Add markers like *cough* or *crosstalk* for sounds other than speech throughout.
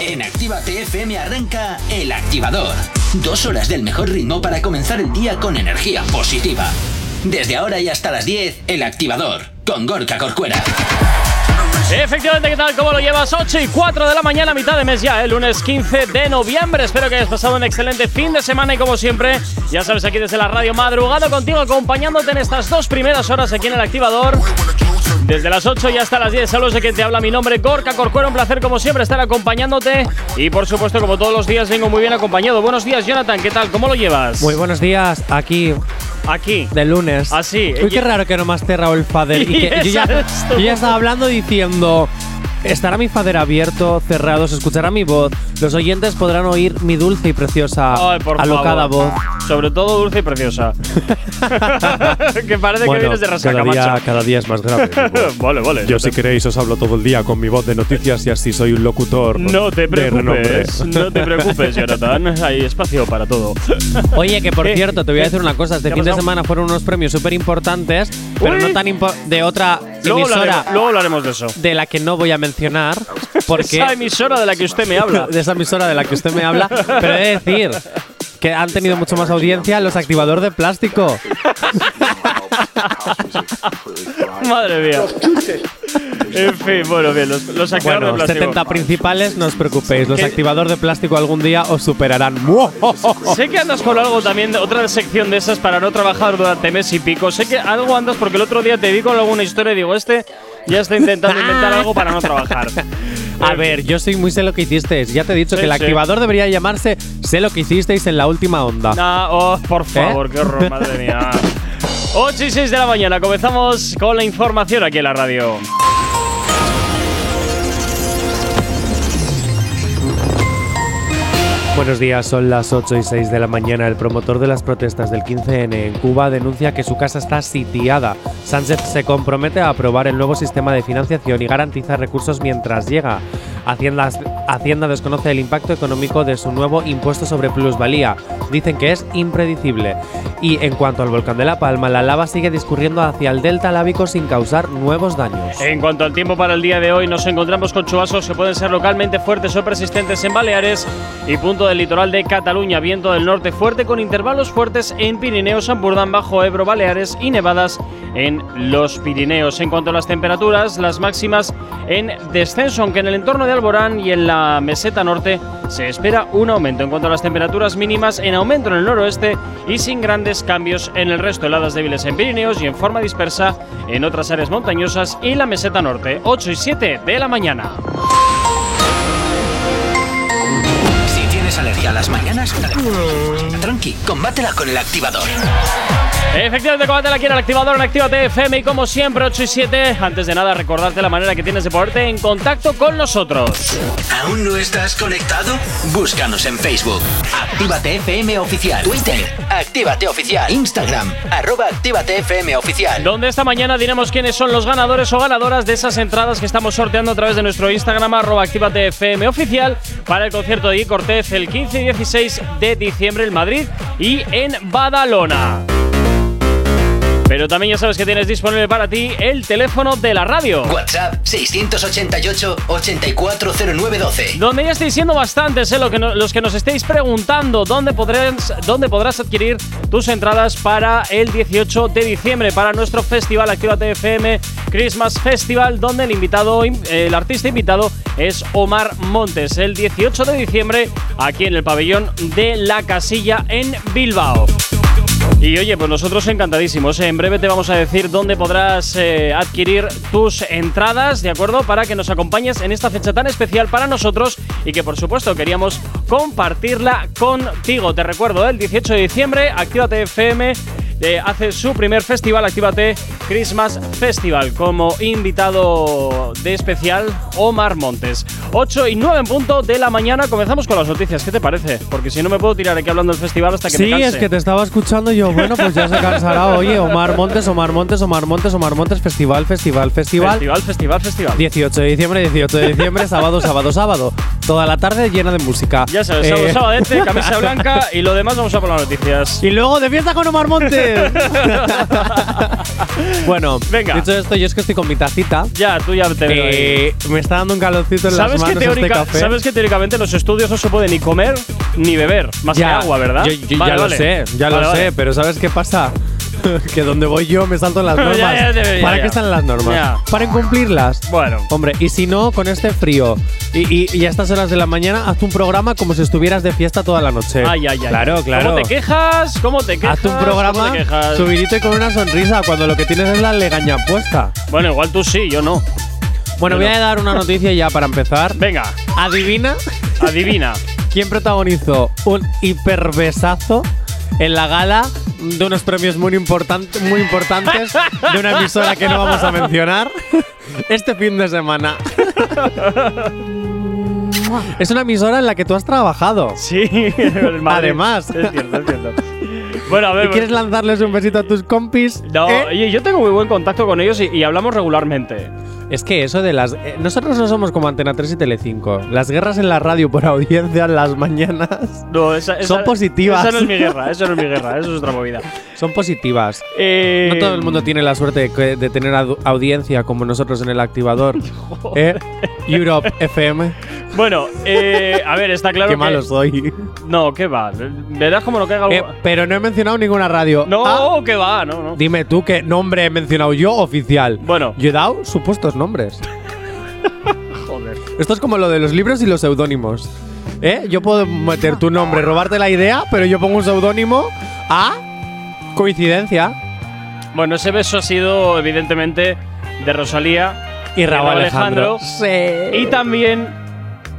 En Activa TFM arranca El Activador. Dos horas del mejor ritmo para comenzar el día con energía positiva. Desde ahora y hasta las 10, El Activador, con Gorka Corcuera. Efectivamente, ¿qué tal? ¿Cómo lo llevas? 8 y 4 de la mañana, mitad de mes ya, el lunes 15 de noviembre. Espero que hayas pasado un excelente fin de semana y como siempre, ya sabes, aquí desde la radio madrugada contigo, acompañándote en estas dos primeras horas aquí en el activador. Desde las 8 y hasta las 10, saludos de quien te habla mi nombre, Gorka Corcuero. Un placer, como siempre, estar acompañándote. Y por supuesto, como todos los días, vengo muy bien acompañado. Buenos días, Jonathan, ¿qué tal? ¿Cómo lo llevas? Muy buenos días, aquí. Aquí. De lunes. Así. Uy, qué raro que no me has cerrado el fader. *laughs* Y que yo, ya, yo ya estaba hablando diciendo. Estará mi fader abierto, cerrado, se escuchará mi voz. Los oyentes podrán oír mi dulce y preciosa, Ay, por alocada favor. voz. Sobre todo dulce y preciosa. *laughs* que parece que Bueno, vienes de cada día, cada día es más grave. *laughs* Vale, vale. Yo no si te- queréis os hablo todo el día con mi voz de noticias y así soy un locutor No te preocupes, no te preocupes, *laughs* Jonathan. Hay espacio para todo. Oye, que por ¿Qué? cierto, te voy a decir una cosa. Este ¿Qué ha fin de semana fueron unos premios súper importantes, pero Uy. no tan de otra Luego emisora hablaremos, luego hablaremos de eso. de la que no voy a mencionar. *laughs* Porque Esa emisora de la que usted me habla. de esa emisora de la que usted me habla, pero he de decir que han tenido mucho más audiencia los activadores de plástico. Madre mía. En fin, bueno, bien, los, los activadores Bueno, de plástico. 70 principales, no os preocupéis, los activadores de plástico algún día os superarán. Sé que andas con algo también, otra sección de esas para no trabajar durante mes y pico. Sé que algo andas porque el otro día te vi con alguna historia y digo, este ya está intentando inventar algo para no trabajar. *laughs* A ver, yo soy muy sé lo que hicisteis. Ya te he dicho Sí, que el sí. activador debería llamarse sé lo que hicisteis en la última onda. Ah, oh, por favor, qué horror, *laughs* madre mía. 8 y 6 de la mañana, comenzamos con la información aquí en la radio. Buenos días, son las 8 y 6 de la mañana. El promotor de las protestas del 15N en Cuba denuncia que su casa está sitiada. Sánchez se compromete a aprobar el nuevo sistema de financiación y garantizar recursos mientras llega. Hacienda, Hacienda desconoce el impacto económico de su nuevo impuesto sobre plusvalía. Dicen que es impredecible. Y en cuanto al volcán de La Palma, la lava sigue discurriendo hacia el delta lábico sin causar nuevos daños. En cuanto al tiempo para el día de hoy, nos encontramos con chubascos que pueden ser localmente fuertes o persistentes en Baleares y punto del litoral de Cataluña. Viento del norte fuerte con intervalos fuertes en Pirineos, Ampurdán, Bajo Ebro, Baleares y nevadas en los Pirineos. En cuanto a las temperaturas, las máximas en descenso, aunque en el entorno de Alborán y en la meseta norte se espera un aumento. En cuanto a las temperaturas mínimas, en aumento en el noroeste y sin grandes cambios en el resto. Heladas débiles en Pirineos y en forma dispersa en otras áreas montañosas y la meseta norte. 8 y 7 de la mañana. Si tienes alergia a las mañanas, tranqui, combátela con El Activador. Efectivamente, combátela aquí en el activador en Actívate FM y como siempre 8 y 7. Antes de nada, recordarte la manera que tienes de ponerte en contacto con nosotros. ¿Aún no estás conectado? Búscanos en Facebook. Actívate FM Oficial. Twitter. Actívate Oficial. Instagram. Arroba Actívate FM Oficial. Donde esta mañana diremos quiénes son los ganadores o ganadoras de esas entradas que estamos sorteando a través de nuestro Instagram, arroba Actívate FM oficial, para el concierto de Guy Cortez el 15 y 16 de diciembre en Madrid y en Badalona. Pero también ya sabes que tienes disponible para ti el teléfono de la radio. WhatsApp 688-840912. Donde ya estáis siendo bastantes, ¿eh? Lo que no- los que nos estéis preguntando dónde podrás, dónde podrás adquirir tus entradas para el 18 de diciembre, para nuestro festival Actívate FM Christmas Festival, donde el invitado, in- el artista invitado es Omar Montes, el 18 de diciembre, aquí en el pabellón de La Casilla en Bilbao. Y oye, pues nosotros encantadísimos. ¿eh? En breve te vamos a decir dónde podrás eh, adquirir tus entradas, ¿de acuerdo? Para que nos acompañes en esta fecha tan especial para nosotros y que por supuesto queríamos compartirla contigo. Te recuerdo, ¿eh? el 18 de diciembre, Actívate FM. Eh, hace su primer festival, Actívate Christmas Festival, como invitado de especial Omar Montes. 8 y 9 en punto de la mañana, comenzamos con las noticias. ¿Qué te parece? Porque si no me puedo tirar aquí hablando del festival hasta que me Sí, canse. es que te estaba escuchando y yo, bueno, pues ya se cansará. *laughs* Oye, Omar Montes, Omar Montes, Omar Montes, Omar Montes, festival, festival, festival. Festival, festival, festival. 18 de diciembre, 18 de diciembre, sábado, sábado, sábado. Toda la tarde llena de música. Ya sabes, sábado, Eh, sabadete, *laughs* camisa blanca y lo demás vamos a por las noticias. Y luego de fiesta con Omar Montes. *laughs* bueno, Venga. dicho esto, yo es que estoy con mi tacita. Ya, tú ya te veo ahí. Eh, me está dando un calorcito en las ¿Sabes que, manos este teórica- café. sabes que teóricamente en los estudios no se puede ni comer ni beber, más que agua, ¿verdad? Yo, yo Vale, ya vale. lo sé, ya lo vale. sé, pero ¿sabes qué pasa? *laughs* que donde voy yo me salto las *laughs* Ya, normas. ya, ya, ya, ¿Para qué están las normas? Para incumplirlas. Bueno, Hombre, y si no, con este frío y, y- y a estas horas de la mañana, haz un programa como si estuvieras de fiesta toda la noche. ay, ay, ay. Claro, claro. ¿Cómo te quejas? ¿Cómo te quejas? Haz un ¿Cómo programa subidito y con una sonrisa cuando lo que tienes es la legaña puesta. Bueno, igual tú sí, yo no. Bueno, Bueno. voy a dar una noticia ya para empezar. Venga, Adivina adivina. *laughs* quién protagonizó un hiperbesazo en la gala de unos premios muy, important- muy importantes de una emisora que no vamos a mencionar este fin de semana. *laughs* es una emisora en la que tú has trabajado. Sí. *laughs* Además. Es cierto, es cierto. Bueno, a ver. ¿Y quieres lanzarles un besito a tus compis? No, ¿Eh? yo tengo muy buen contacto con ellos y, y hablamos regularmente. Es que eso de las. eh, nosotros no somos como Antena 3 y Telecinco. Las guerras en la radio por audiencia en las mañanas No, esa, esa- Son positivas. Esa no es mi guerra, eso no es mi guerra, eso es otra movida. son positivas. Eh, No todo el mundo tiene la suerte de, que- de tener audiencia como nosotros en el activador. *laughs* ¿Eh? Europe FM. Bueno, eh, a ver, está claro Qué que. malo soy. No, ¿qué va? Verás como no caiga algo. Eh, pero no he mencionado ninguna radio. no, Ah, ¿qué va? No, no. dime tú qué nombre he mencionado yo oficial. Bueno. Yo he dado supuestos nombres. *laughs* Joder. Esto es como lo de los libros y los seudónimos. ¿Eh? Yo puedo meter tu nombre, robarte la idea, pero yo pongo un seudónimo a coincidencia. Bueno, ese beso ha sido, evidentemente, de Rosalía Y Raúl Alejandro. Y también.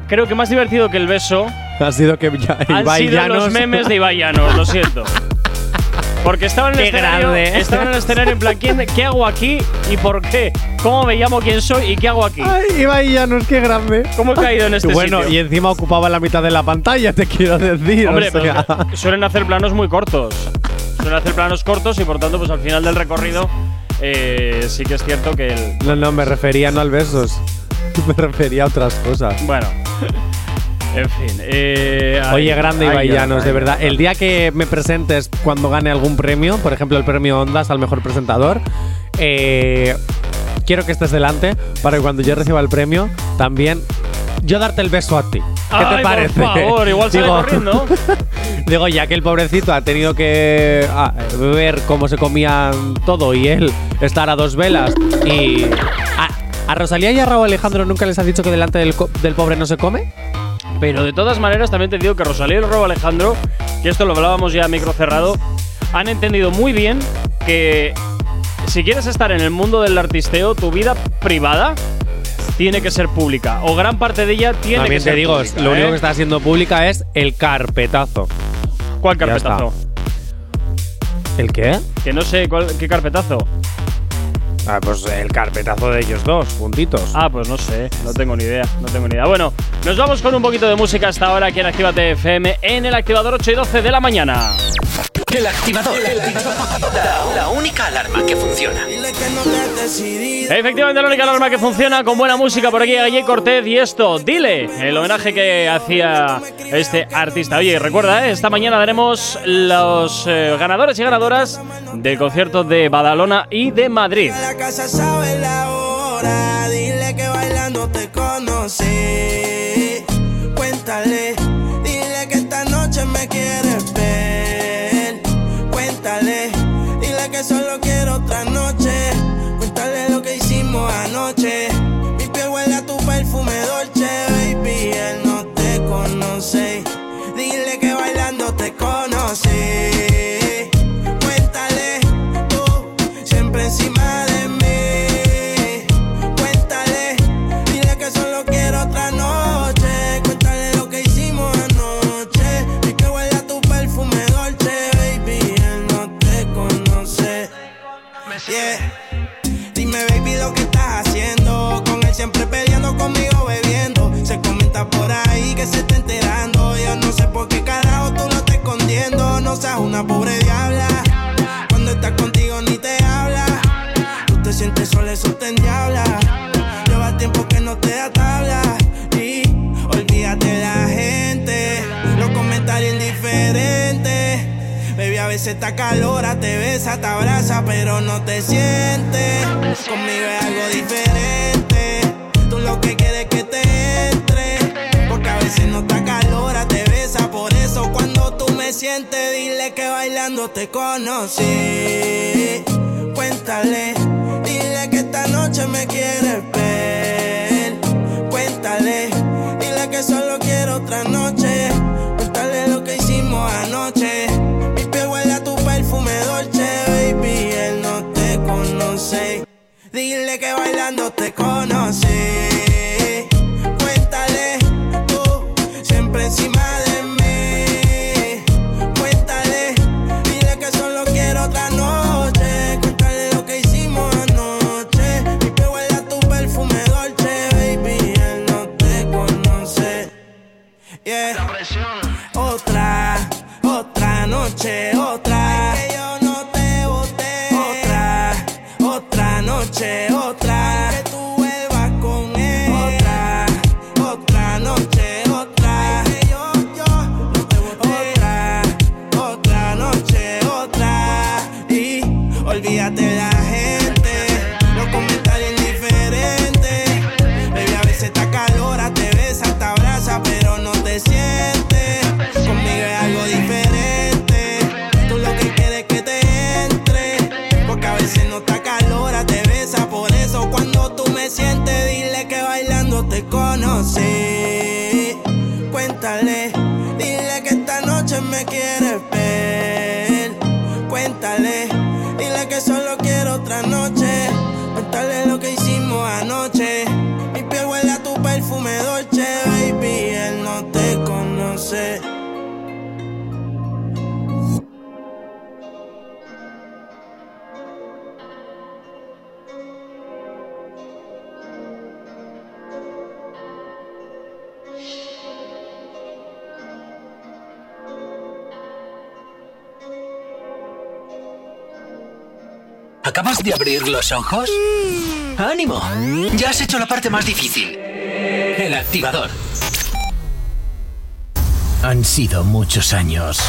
Creo que más divertido que el beso Ha sido que ya, han Ibai sido Llanos- los memes de Ibai Llanos, lo siento. *laughs* Porque estaban en el Qué escenario, grande. estaban en el escenario en plan, ¿quién- ¿qué hago aquí y por qué? ¿Cómo me llamo, quién soy y qué hago aquí? Ay, Ibai Llanos, qué grande. ¿Cómo he caído en *laughs* este bueno, sitio? y encima ocupaba la mitad de la pantalla, te quiero decir. Hombre, o sea. pero suelen hacer planos muy cortos. Suelen hacer planos cortos y por tanto, pues al final del recorrido eh, sí que es cierto que el. No, no, me refería no al besos. *laughs* Me refería a otras cosas. Bueno. En fin. eh, Oye, grande Ibai Llanos, de verdad. El día que me presentes cuando gane algún premio, por ejemplo el premio Ondas al mejor presentador, eh, quiero que estés delante para que cuando yo reciba el premio, también yo darte el beso a ti. ¿Qué Ay, te por parece? favor, igual sale corriendo. *laughs* Digo, ya que el pobrecito ha tenido que ah, ver cómo se comían todo y él estar a dos velas y. ¿A, a Rosalía y a Raúl Alejandro nunca les ha dicho que delante del, del pobre no se come? Pero de todas maneras, también te digo que Rosalía y el Robo Alejandro, que esto lo hablábamos ya a micro cerrado, han entendido muy bien que si quieres estar en el mundo del artisteo, tu vida privada tiene que ser pública. O gran parte de ella tiene También que ser te digo, pública, lo único ¿eh? que está haciendo pública es el carpetazo. ¿Cuál carpetazo? ¿El qué? Que no sé cuál, qué carpetazo. Ah, pues el carpetazo de ellos dos, juntitos. Ah, pues no sé, no tengo ni idea, no tengo ni idea. Bueno, nos vamos con un poquito de música hasta ahora aquí en Actívate FM en el activador 8 y 12 de la mañana. El activador. La, la única alarma que funciona. Efectivamente, la única alarma que funciona con buena música por aquí, Galle Cortez y esto, dile, el homenaje que hacía este artista. Oye, recuerda, ¿eh? esta mañana daremos los eh, ganadores y ganadoras del concierto de Badalona y de Madrid. La casa sabe la hora, dile que bailando te conocí. Cuéntale, que se está enterando. Yo no sé por qué carajo tú lo estás escondiendo. No seas una pobre diabla. Cuando estás contigo ni te habla. Tú te sientes sola, eso te endiabla. Lleva tiempo que no te da tabla. Y olvídate de la gente. Los comentarios indiferentes. Baby, a veces te calora, te besa, te abraza, pero no te sientes. Conmigo es algo diferente. Tú lo que quieres que te. Porque a veces no te calora, te besa. Por eso cuando tú me sientes, dile que bailando te conocí. Cuéntale, dile que esta noche me quieres ver. Cuéntale, dile que solo quiero otra noche. Cuéntale lo que hicimos anoche. Mi piel huele a tu perfume dolce, baby. Él no te conoce. Dile que bailando te conocí. De abrir los ojos? ¡Ánimo! Ya has hecho la parte más difícil. El activador. Han sido muchos años.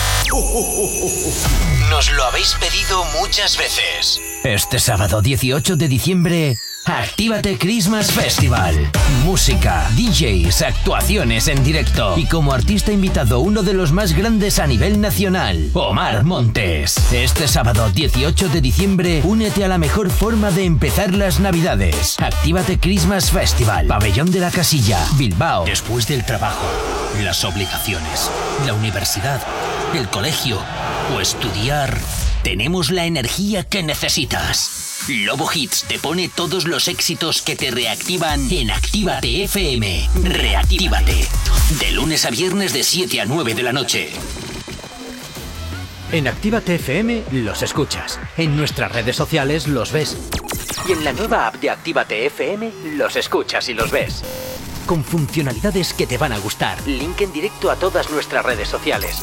Nos lo habéis pedido muchas veces. Este sábado 18 de diciembre, Actívate Christmas Festival. Música, DJs, actuaciones en directo. Y como artista invitado, uno de los más grandes a nivel nacional, Omar Montes. Este sábado 18 de diciembre, únete a la mejor forma de empezar las navidades. Actívate Christmas Festival. Pabellón de la Casilla, Bilbao. Después del trabajo, las obligaciones, la universidad, el colegio o estudiar, tenemos la energía que necesitas. Lobo Hits te pone todos los éxitos que te reactivan en Actívate FM. Reactívate. De lunes a viernes de 7 a 9 de la noche. En Actívate FM los escuchas. En nuestras redes sociales los ves. Y en la nueva app de Actívate FM los escuchas y los ves. Con funcionalidades que te van a gustar. Link en directo a todas nuestras redes sociales.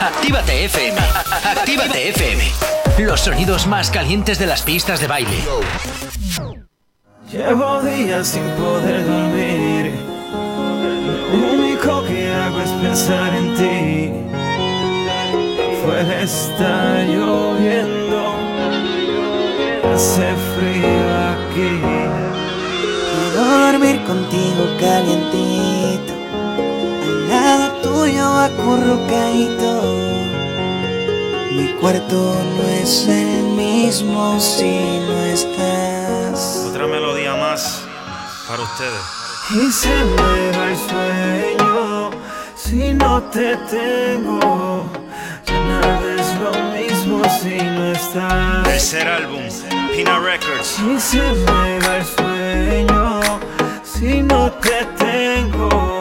Actívate FM. Actívate FM. Los sonidos más calientes de las pistas de baile. Llevo días sin poder dormir. Lo único que hago es pensar en ti. Afuera está lloviendo. Hace frío aquí. Quiero dormir contigo calientito, al lado tuyo acurrucadito. Mi cuarto no es el mismo si no estás. Otra melodía más para ustedes. Y se me va el sueño si no te tengo. Ya nada es lo mismo si no estás. Tercer álbum, Pina Records. Y se me va el sueño si no te tengo.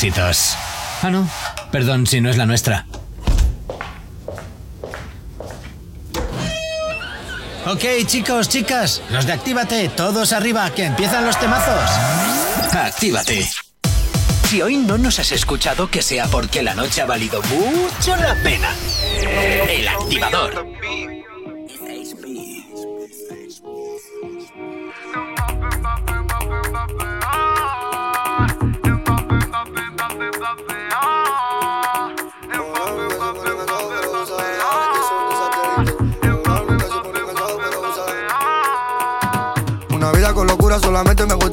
Éxitos. Ah, no. Perdón si no es la nuestra. Ok, chicos, chicas, los de Actívate, todos arriba, que empiezan los temazos. Actívate. Si hoy no nos has escuchado, que sea porque la noche ha valido mucho la pena. El activador.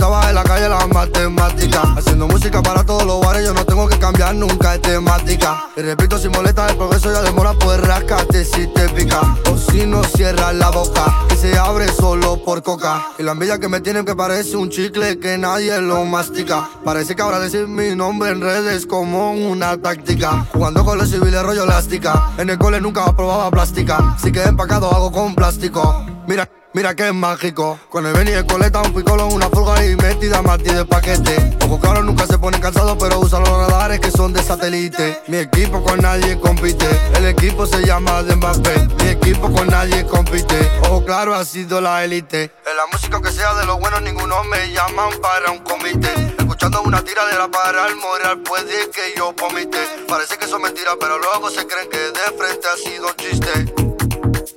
Gustaba en la calle las matemáticas. Haciendo música para todos los bares, yo no tengo que cambiar nunca de temática. Y repito, si molesta el progreso, ya demora, pues rascate si te pica. O si no cierras la boca, que se abre solo por coca. Y la envidia que me tienen que parece un chicle que nadie lo mastica. Parece que ahora decir mi nombre en redes como una táctica. Jugando con los civiles rollo elástica. En el cole nunca probaba plástica. Si quedé empacado, hago con plástico. Mira. Mira que es mágico. Con el Benny el coleta, un picolo, una fulga y metida Martí de paquete. Ojo claro, nunca se ponen cansados, pero usan los radares que son de satélite. Mi equipo con nadie compite. El equipo se llama de Mbappé. Mi equipo con nadie compite. Ojo claro, ha sido la élite. En la música que sea de los buenos, ninguno me llaman para un comité. Escuchando una tiradera para el moral, puede que yo vomite. Parece que eso es mentira, pero luego se creen que de frente ha sido un chiste.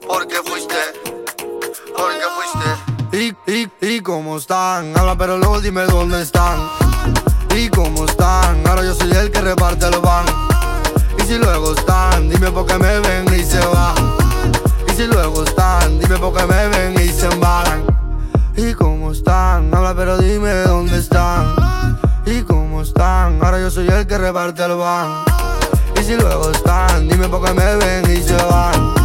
Porque fuiste porque fuiste. Y, y, y cómo están, habla pero luego dime dónde están. Y cómo están, ahora yo soy el que reparte el van. Y si luego están, dime por qué me ven y se van. Y si luego están, dime por qué me ven y se van. Y cómo están, habla pero dime dónde están. Y cómo están, ahora yo soy el que reparte el van. Y si luego están, dime por qué me ven y se van.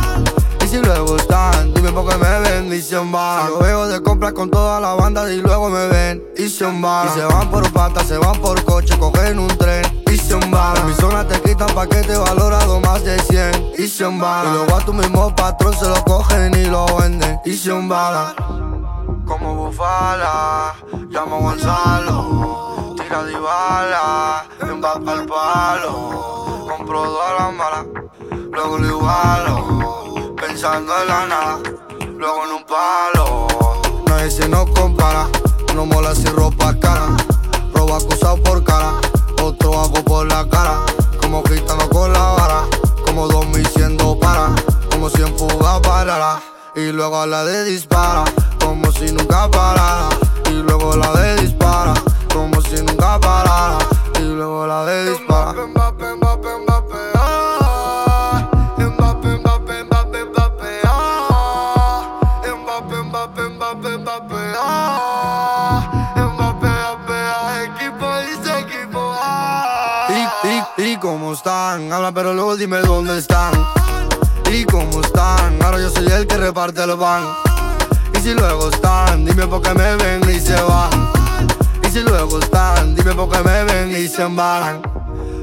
Y si luego están, dime por qué me ven y se van. Yo veo de compras con toda la banda y luego me ven y se van. Y se van por pata, se van por coche, cogen un tren y se van. En mi zona te quitan paquete valorado más de 100 y se van. Y luego a tu mismo patrón se lo cogen y lo venden y se van. Como bufala, llamo a Gonzalo. Tira Cadibala, empapa al palo. Compro dos a la mala, luego lo igualo. Pensando en la nada, luego en un palo. Nadie se nos compara, no mola sin ropa cara. Robo acusado por cara, otro hago por la cara. Como gitano con la vara, como dos mil siendo para. Como si en fuga parara, y luego la de dispara. Como si nunca parara, y luego la de dispara. Como si nunca parara, y luego la de dispara. Pero luego dime dónde están. Y cómo están, ahora yo soy el que reparte el pan. Y si luego están, dime por qué me ven y se van. Y si luego están, dime por qué me ven y se embalan.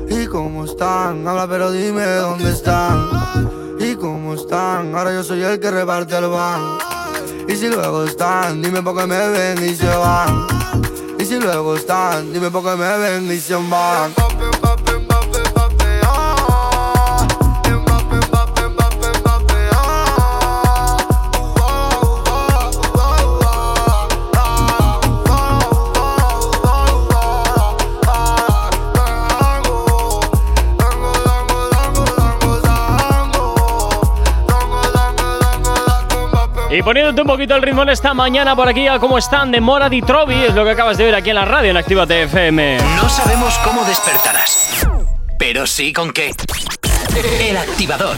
Y cómo están, habla pero dime dónde están. Y cómo están, ahora yo soy el que reparte el pan. Y si luego están, dime por qué me ven y se van. Y si luego están, dime por qué me ven y se embalan. Y poniéndote un poquito el ritmo en esta mañana por aquí a cómo están de Mora di Trovi, es lo que acabas de ver aquí en la radio en Actívate FM. No sabemos cómo despertarás, pero sí con qué. El activador.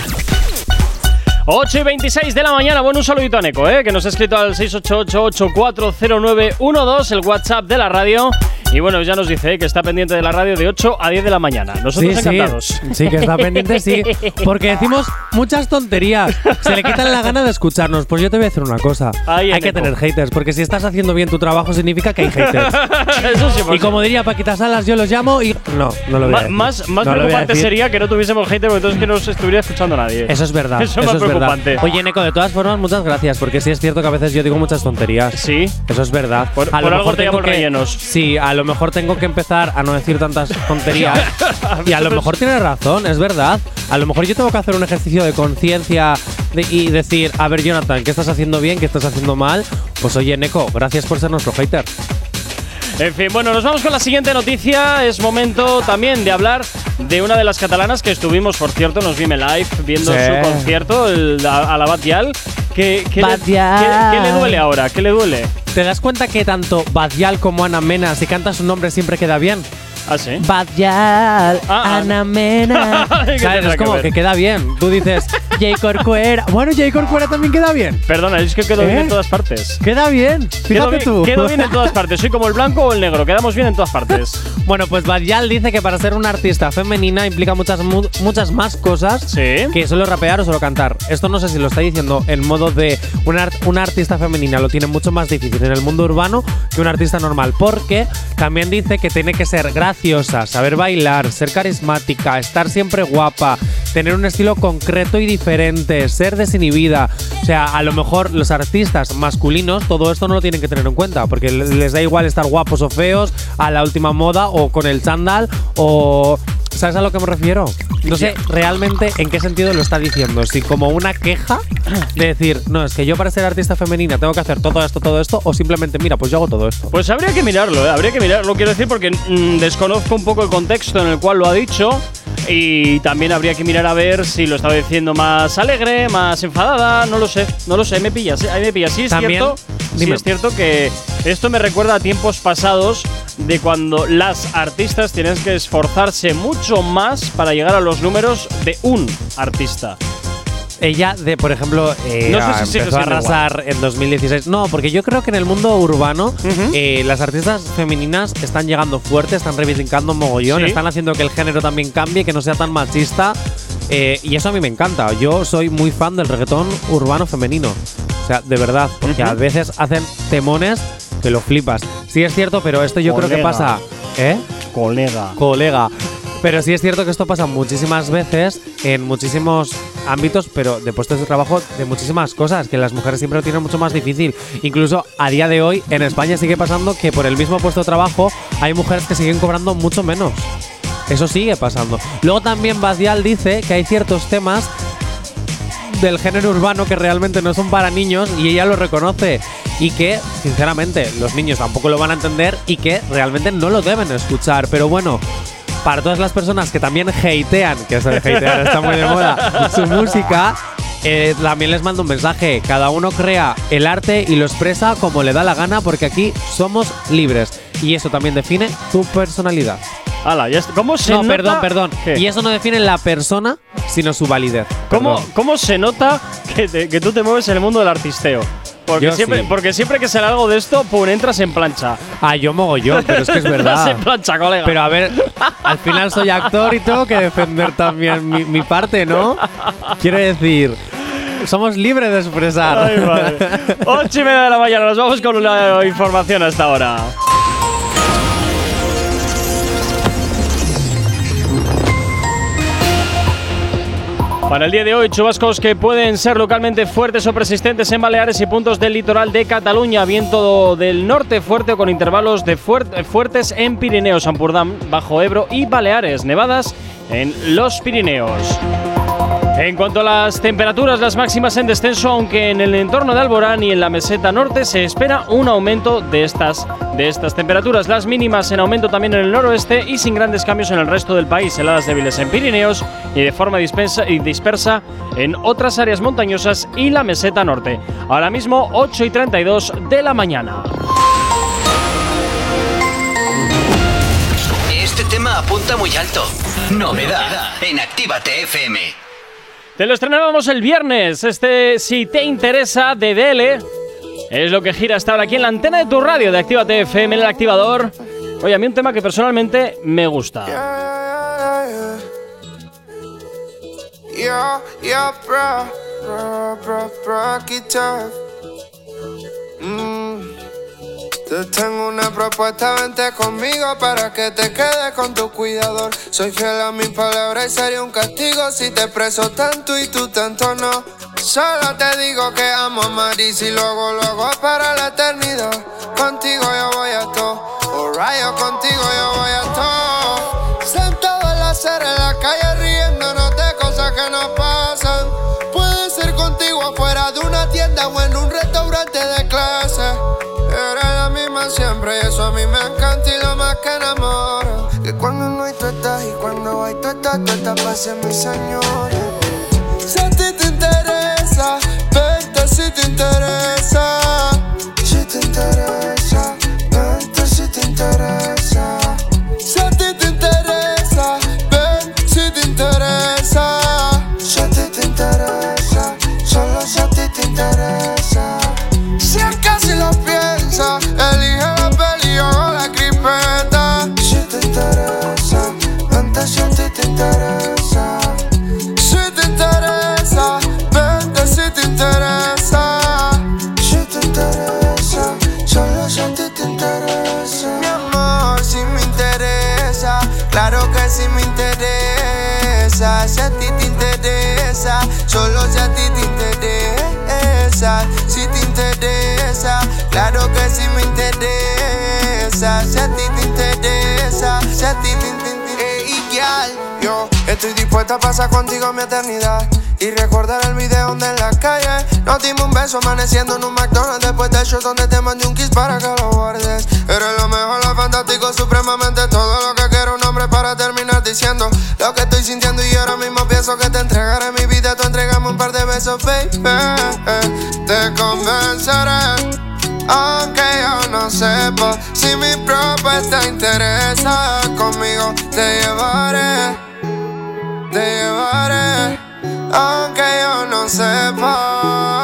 8 y 26 de la mañana. Bueno, un saludito a Neko, ¿eh? que nos ha escrito al 688-840912, el WhatsApp de la radio. Y bueno, ya nos dice ¿eh? que está pendiente de la radio de 8 a 10 de la mañana. Nosotros sí, encantados. Sí, sí, que está pendiente, sí. *laughs* Porque decimos muchas tonterías. Se le quitan la gana de escucharnos. Pues yo te voy a decir una cosa. Ahí, hay que Eneco. tener haters, porque si estás haciendo bien tu trabajo significa que hay haters. *laughs* Eso sí, por y como diría Paquita Salas, yo los llamo y. No, no lo voy a decir. más más No lo a preocupante sería que no tuviésemos hater, porque entonces que no nos estuviera escuchando nadie. Eso es verdad. Eso es más verdad. preocupante. Oye, Neko, de todas formas, muchas gracias, porque sí es cierto que a veces yo digo muchas tonterías. Sí. Eso es verdad. Por- por algo te tengo llamo que, rellenos. Sí, a lo mejor tengo que empezar a no decir tantas *laughs* tonterías. y a lo mejor tienes razón, es verdad. A lo mejor yo tengo que hacer un ejercicio de conciencia de- y decir, a ver, Jonathan, ¿qué estás haciendo bien? ¿Qué estás haciendo mal? Pues oye, Neko, gracias por ser nuestro hater. En fin, bueno, nos vamos con la siguiente noticia. Es momento también de hablar de una de las catalanas que estuvimos, por cierto, nos vime live viendo Sí. su concierto el- a, a la Batial. ¿Qué, qué, le, Batial. qué- qué le duele ahora? ¿Qué le duele? ¿Te das cuenta que tanto Badial como Ana Mena, si cantas su nombre siempre queda bien? ¿Ah, sí? Badial, Ah, Ana Mena. *laughs* ¿Qué ¿Sabes? Es que como que queda bien. Tú dices, *laughs* Jay Corcuera. Bueno, Jay Corcuera también queda bien. Perdona, es que quedo bien ¿Eh? en todas partes. Queda bien. Quedo Fíjate bien, tú. quedo bien en todas partes. Soy como el blanco o el negro. Quedamos bien en todas partes. *laughs* Bueno, pues Badial dice que para ser una artista femenina implica muchas, mu- muchas más cosas Sí. que solo rapear o solo cantar. Esto no sé si lo está diciendo en modo de una, art- una artista femenina lo tiene mucho más difícil en el mundo urbano que una artista normal. Porque también dice que tiene que ser saber bailar, ser carismática, estar siempre guapa, tener un estilo concreto y diferente, ser desinhibida. O sea, a lo mejor los artistas masculinos todo esto no lo tienen que tener en cuenta porque le- les da igual estar guapos o feos, a la última moda o con el chándal o ¿Sabes a lo que me refiero? No sé realmente en qué sentido lo está diciendo. Si como una queja de decir, no, es que yo para ser artista femenina tengo que hacer todo esto, todo esto, o simplemente, mira, pues yo hago todo esto. Pues habría que mirarlo, ¿eh? habría que mirarlo, quiero decir, porque mm, desconozco un poco el contexto en el cual lo ha dicho. Y también habría que mirar a ver si lo estaba diciendo más alegre, más enfadada, no lo sé, no lo sé, me pillas, ¿eh? ahí me pillas. Sí es También, cierto, sí es cierto que esto me recuerda a tiempos pasados de cuando las artistas tienen que esforzarse mucho más para llegar a los números de un artista. Ella, de, por ejemplo, eh, No sé si sigue empezó a arrasar en 2016. No, porque yo creo que en el mundo urbano eh, las artistas femeninas están llegando fuerte, están reivindicando mogollón, Sí. están haciendo que el género también cambie, que no sea tan machista. Eh, y eso a mí me encanta. Yo soy muy fan del reggaetón urbano femenino. O sea, de verdad, porque a veces hacen temones que lo flipas. Sí es cierto, pero esto yo creo que pasa. ¿Eh? Colega. colega. Pero sí es cierto que esto pasa muchísimas veces en muchísimos ámbitos, pero de puestos de trabajo de muchísimas cosas, que las mujeres siempre lo tienen mucho más difícil. Incluso a día de hoy en España sigue pasando que por el mismo puesto de trabajo hay mujeres que siguen cobrando mucho menos. Eso sigue pasando. Luego también Badial dice que hay ciertos temas del género urbano que realmente no son para niños y ella lo reconoce y que sinceramente los niños tampoco lo van a entender y que realmente no lo deben escuchar. Pero bueno, para todas las personas que también hatean, que eso de hatear está muy de moda, su música, eh, también les mando un mensaje. Cada uno crea el arte y lo expresa como le da la gana porque aquí somos libres. Y eso también define tu personalidad. Hala, ya está. ¿Cómo se no, nota? perdón, perdón. ¿Qué? Y eso no define la persona, sino su validez. ¿Cómo, Perdón. cómo se nota que, te- que tú te mueves en el mundo del artisteo? Porque Yo siempre, sí. porque siempre que sale algo de esto, pum, entras en plancha. Ah, yo mogollón, pero es que es *laughs* Entras verdad. en plancha, colega. Pero a ver, al final soy actor y tengo que defender también mi, mi parte, ¿no? Quiero decir, somos libres de expresar. Ay, madre. *laughs* Ocho y media de la mañana, nos vamos con la información hasta ahora. Para el día de hoy, chubascos que pueden ser localmente fuertes o persistentes en Baleares y puntos del litoral de Cataluña. Viento del norte fuerte o con intervalos de fuer- fuertes en Pirineos, Ampurdán, Bajo Ebro y Baleares. Nevadas en los Pirineos. En cuanto a las temperaturas, las máximas en descenso, aunque en el entorno de Alborán y en la meseta norte se espera un aumento de estas, de estas temperaturas. Las mínimas en aumento también en el noroeste y sin grandes cambios en el resto del país. Heladas débiles en Pirineos y de forma dispersa en otras áreas montañosas y la meseta norte. Ahora mismo 8 y 32 de la mañana. Este tema apunta muy alto. Novedad en Actívate FM. Te lo estrenábamos el viernes. Este, si te interesa, de DL. Es lo que gira hasta ahora aquí en la antena de tu radio de Actívate FM en el activador. Oye, a mí un tema que personalmente me gusta. Yeah, yeah, bro, bro, bro, Te tengo una propuesta, vente conmigo para que te quedes con tu cuidador. Soy fiel a mi palabra y sería un castigo si te preso tanto y tú tanto no. Solo te digo que amo a Maris y luego, luego para la eternidad. Contigo yo voy a todo, oh rayo, contigo yo voy a todo. Sentado en la en la calle riéndonos me encanta y lo más que enamora. Que cuando no hay tú estás y cuando hay tú estás, tú estás para ser mi señora. Si a ti te interesa, vente si te interesa. Si a ti te interesa, solo si a ti te interesa. Si te interesa, claro que sí me interesa. Si a ti te interesa, si a ti te interesa. Yo estoy dispuesta a pasar contigo mi eternidad. Y recordar el video donde en la calle nos dimos un beso amaneciendo en un McDonald's después del show donde te mandé un kiss para que lo guardes. Eres lo mejor, lo fantástico, supremamente todo lo que quiero un hombre para terminar diciendo lo que estoy sintiendo y ahora mismo pienso que te entregaré mi vida, tú entregame un par de besos, baby. Te convenceré. Aunque yo no sepa si mi propuesta interesa, conmigo te llevaré, te llevaré, aunque yo no sepa.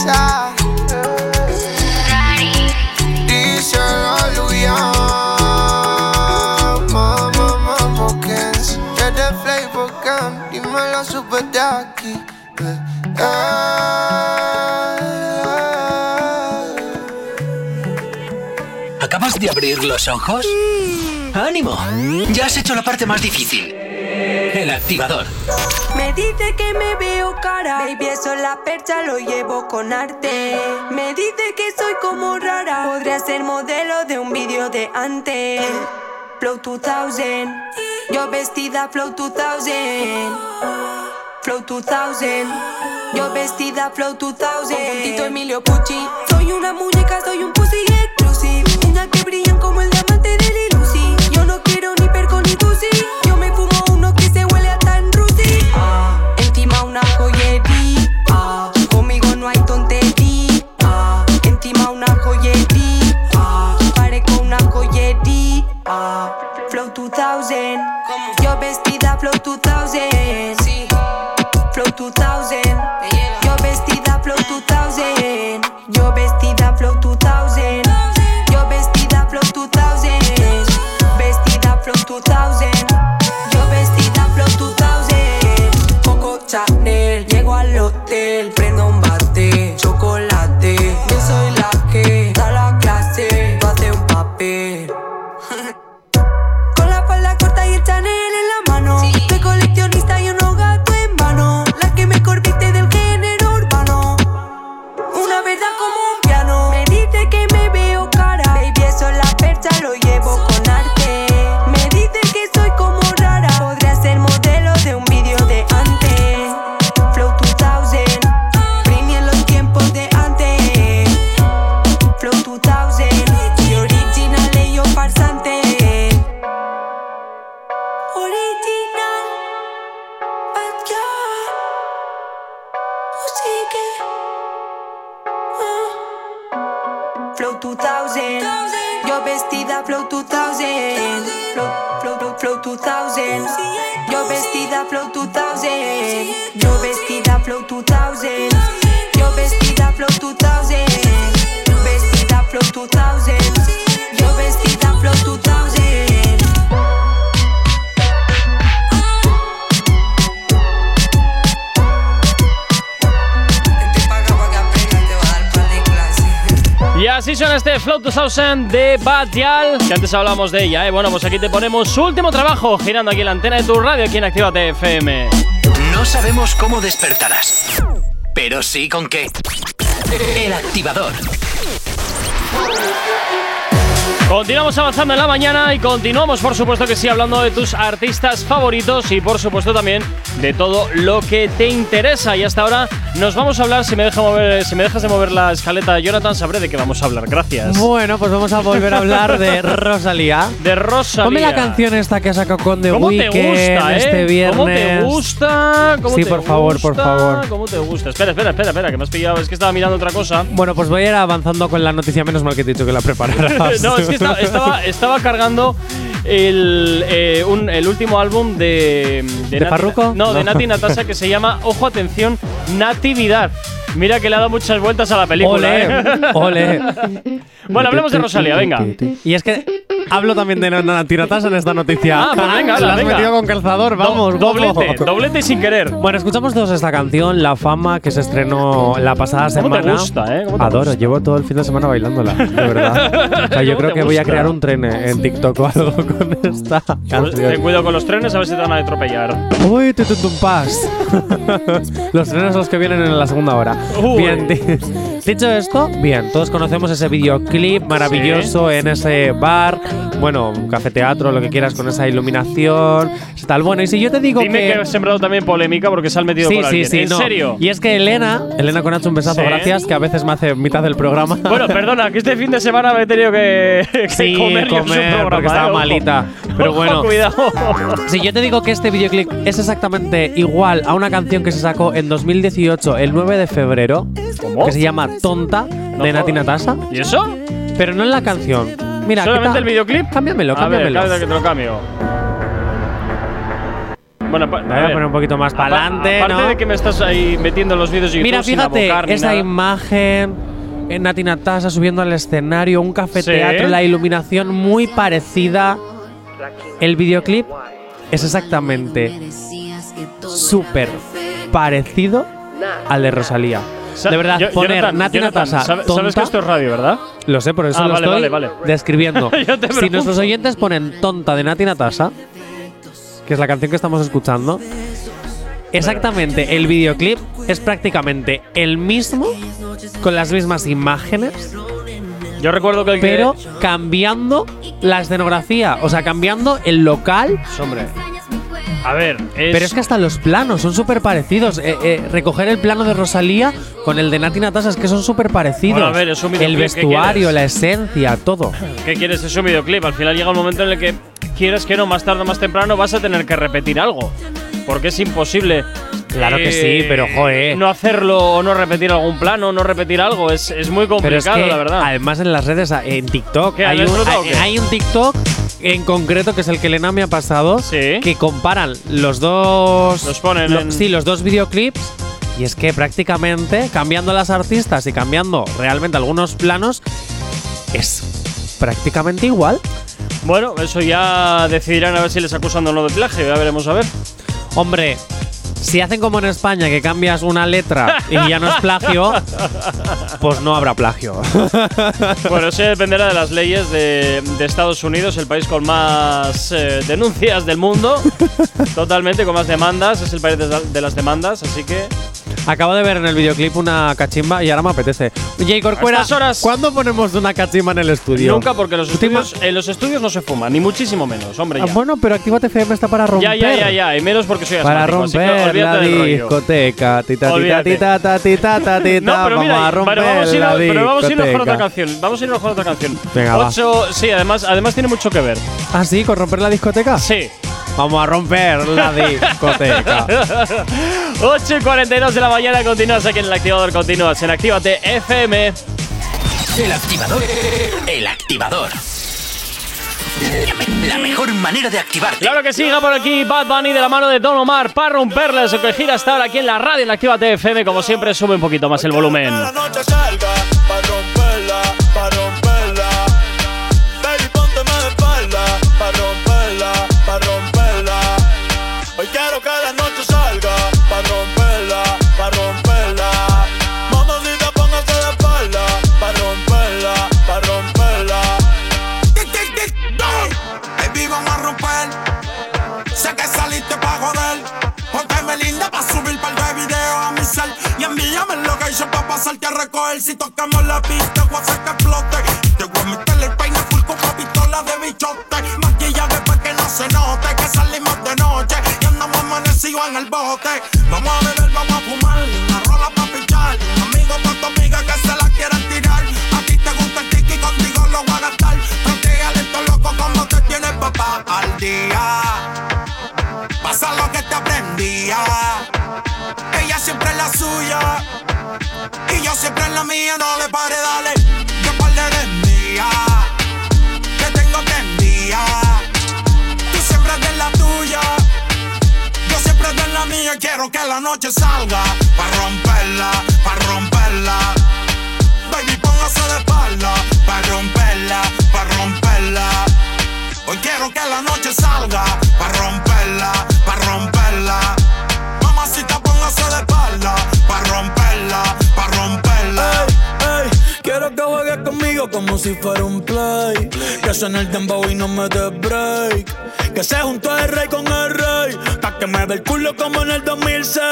Esa. Díselo, Luya. Mamá, mamá, Kens. Desde Flavor Gun, dímelo, super de aquí. Eh, ¿Acabas de abrir los ojos? ¡Ánimo! Ya has hecho la parte más difícil. El activador. Me dice que me veo cara, baby, eso la percha lo llevo con arte. Me dice que soy como rara, podría ser modelo de un vídeo de antes. Flow 2000, yo vestida Flow 2000. Flow 2000, yo vestida Flow 2000. Con puntito Emilio Pucci, soy una muñeca, soy un pussy exclusive. Uñas que brillan como el de 2000. Yo vestida Flow 2000. Sí. Flow 2000. Yo vestida Flow 2000. 2000 de Bad Yal, que antes hablamos de ella, ¿eh? Bueno, pues aquí te ponemos su último trabajo, girando aquí la antena de tu radio, aquí en Actívate FM. No sabemos cómo despertarás, pero sí con qué. El activador. Continuamos avanzando en la mañana y continuamos, por supuesto que sí, hablando de tus artistas favoritos y, por supuesto, también de todo lo que te interesa. Y hasta ahora nos vamos a hablar, si me, deja mover, si me dejas de mover la escaleta, Jonathan, sabré de qué vamos a hablar. Gracias. Bueno, pues vamos a volver a hablar de *laughs* Rosalía. De Rosalía. Ponme la canción esta que sacado con The ¿Cómo te gusta, eh? este viernes. ¿Cómo te gusta? ¿Cómo Sí, te por favor, por favor. ¿Cómo te gusta? Espera, espera, espera, espera, que me has pillado. Es que estaba mirando otra cosa. Bueno, pues voy a ir avanzando con la noticia, menos mal que te he dicho que la *laughs* prepararas. no, es que estaba, estaba, estaba cargando el, eh, un- el último álbum de. ¿De Nati- Farruko? No, de No. Nati Natasha que se llama Ojo, atención, Natividad. Mira que le ha dado muchas vueltas a la película. Ole, ¿eh? ole. *laughs* bueno, hablemos de Rosalía, venga. Y es que hablo también de Nati Natasha en esta noticia. Ah, pues venga, La has venga. metido con calzador, vamos. Do- doblete, doblete sin querer. Bueno, escuchamos todos esta canción, La Fama, que se estrenó la pasada ¿Cómo te semana. gusta, eh? ¿Cómo te Adoro, gusta? llevo todo el fin de semana bailándola, de *laughs* verdad. O sea, yo ¿Cómo creo te que voy a gusta? crear un tren en TikTok o algo *laughs* con esta Ten canción. cuidado con los trenes, a ver si te van a atropellar. Uy, tu, tu, tu, pas. *laughs* Los trenes los que vienen en la segunda hora. Uy. Bien, di- dicho esto, bien, todos conocemos ese videoclip maravilloso en ese bar, bueno, un cafeteatro, lo que quieras, con esa iluminación, tal. Bueno, y si yo te digo Dime que, que. has sembrado también polémica porque se han metido Sí, con sí, alguien. sí, ¿En no. serio? Y es que Elena, Elena Conacho, un besazo, Sí. gracias, que a veces me hace mitad del programa. *laughs* Bueno, perdona, que este fin de semana me he tenido que, que Sí, comer, su comer, programa, porque estaba eh, ojo. malita. Pero bueno. cuidado. Si yo te digo que este videoclip es exactamente igual a una canción que se sacó en 2018, el 9 de febrero, ¿Cómo? que se llama Tonta, de Nati Natasha, ¿Y eso? pero no en la canción. Mira, ¿Solamente el videoclip? Cámbiamelo, A ver, cámbiamelo. que te lo cambio. Bueno, voy a, poner un poquito más para adelante, Aparte ¿no? de que me estás ahí metiendo los vídeos de YouTube Mira, sin fíjate, abocar ni esa nada. imagen, eh, Nati Natasha subiendo al escenario, un café Sí. teatro, la iluminación muy parecida. El videoclip es exactamente súper parecido al de Rosalía. De verdad, Yo- poner Jonathan, Nati Jonathan, tonta, Sabes que esto es radio, ¿verdad? Lo sé, por eso Ah, lo vale, estoy vale, vale. describiendo. *laughs* Si nuestros oyentes ponen tonta de Nati Natasha, que es la canción que estamos escuchando, exactamente el videoclip es prácticamente el mismo, con las mismas imágenes, Yo recuerdo que el que- pero cambiando la escenografía, o sea, cambiando el local. Hombre. A ver, es. Pero es que hasta los planos son súper parecidos. Eh, eh, recoger el plano de Rosalía con el de Nati Natasha es que son súper parecidos. Bueno, a ver, es un el videoclip, ¿qué vestuario, la esencia, todo. ¿Qué quieres? Es un videoclip. Al final llega un momento en el que quieres que no, más tarde o más temprano vas a tener que repetir algo. Porque es imposible. Claro que eh, sí, pero joder. No hacerlo o no repetir algún plano, no repetir algo. Es, es muy Pero es complicado, que, la verdad. además en las redes, en TikTok, ¿Qué, hay un, hay, hay un TikTok en concreto que es el que Elena me ha pasado, que comparan los dos, Los ponen en- sí, los dos videoclips. Y es que prácticamente cambiando las artistas y cambiando realmente algunos planos es prácticamente igual. Bueno, eso ya decidirán a ver si les acusan o no de plagio. Ya veremos a ver. Hombre, si hacen como en España que cambias una letra y ya no es plagio, pues no habrá plagio. *laughs* Bueno, eso dependerá de las leyes de, de Estados Unidos, el país con más eh, denuncias del mundo. *laughs* Totalmente, con más demandas. Es el país de, de las demandas, así que. Acabo de ver en el videoclip una cachimba y ahora me apetece. Jay Corcuera, horas- ¿cuándo ponemos una cachimba en el estudio? Nunca, porque los ¿Tú te ima- estudios, en los estudios no se fuma, ni muchísimo menos, hombre. Ah, Ya. bueno, pero Actívate FM está para romper. ya, ya, ya, ya, y menos porque soy Para asmático, así que romper olvídate la del rollo. discoteca. Tita, tita, Olvídate. tita, ta, tita, ta, tita. *laughs* No, pero vamos mira, a romper pero vamos, a irnos, la pero vamos a irnos con otra discoteca. canción. Vamos a irnos con otra canción. Venga, va. Ocho, sí, además, además tiene mucho que ver. ¿Ah, sí? ¿Con romper la discoteca? Sí. Vamos a romper la discoteca. *laughs* 8 y 42 de la mañana, continúas aquí en el activador, continúas en Actívate FM. El activador. El activador. La, mejor manera de activarte. Claro que siga por aquí Bad Bunny de la mano de Don Omar para romperle eso que gira hasta ahora aquí en la radio en Actívate FM. Como siempre, sube un poquito más el volumen. la noche salga pa' romperla, pa' romperla. Recoger. Si tocamos la pista, voy a que explote. Te voy a meterle el peine full con pistola de bichote. Maquillaje pa' que no se note que salimos de noche. Y andamos amanecidos en el bote. Vamos a beber, vamos a fumar. Una rola pa' pichar. Un amigo pa' tu amiga que se la quieran tirar. A ti te gusta el tiki, contigo lo voy a gastar. Protégale esto loco como te tienes papá al día. Pasa lo que te aprendía. Ella siempre es la suya. Y yo siempre en la mía. No le pare, dale. Que par de mía. Que tengo prendida. Tú siempre de la tuya. Yo siempre de la mía. Quiero que la noche salga. Pa' romperla, pa' romperla. Baby, póngase de espalda. Pa' romperla, pa' romperla. Hoy quiero que la noche salga Pa' romperla, pa' romperla Pa' romperla, pa' romperla Ey, quiero que juegues conmigo como si fuera un play. Que suene el dembow y no me dé break. Que se juntó el rey con el rey. Pa' que me dé el culo como en el 2006.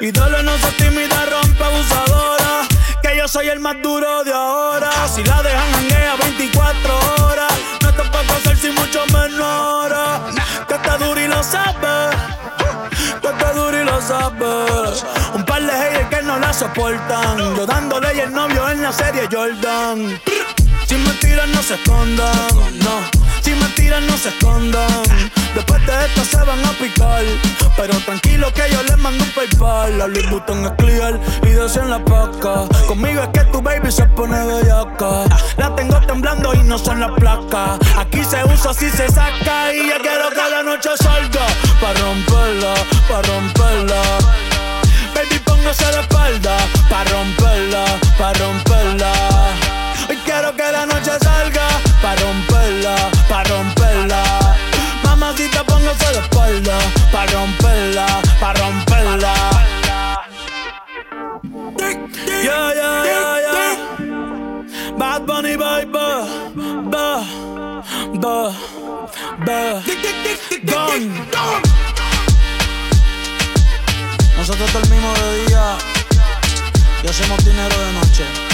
Ey, dale, no se tímida, rompe abusadora. Que yo soy el más duro de ahora. Si la dejan janguea 24 horas. No te puedo hacer sin mucho menor. Que está duro y lo sabes. Que está duro y lo sabes. Un par de haters que no la soportan. Yo dándole y el novio en la serie Jordan. Si me tiran, no se escondan. No, si me tiran, no se escondan. Después de esto se van a picar. Pero tranquilo que yo les mando un PayPal. La Louis Vuitton es clear y en la paca. Conmigo es que tu baby se pone bellaca. La tengo temblando y no son las placas. Aquí se usa, así se saca. Y yo quiero que la noche salga. Pa' romperla, pa' romperla. Baby, póngase de espalda. Pa' romperla, pa' romperla. Hoy quiero que la noche salga. Pa' romperla, pa' romperla. Mamacita, póngase de espalda. Pa' romperla, pa' romperla. Yeah, yeah, yeah, yeah. Bad Bunny, baby. Ba, ba, ba. Gun. Nosotros dormimos de día y hacemos dinero de noche.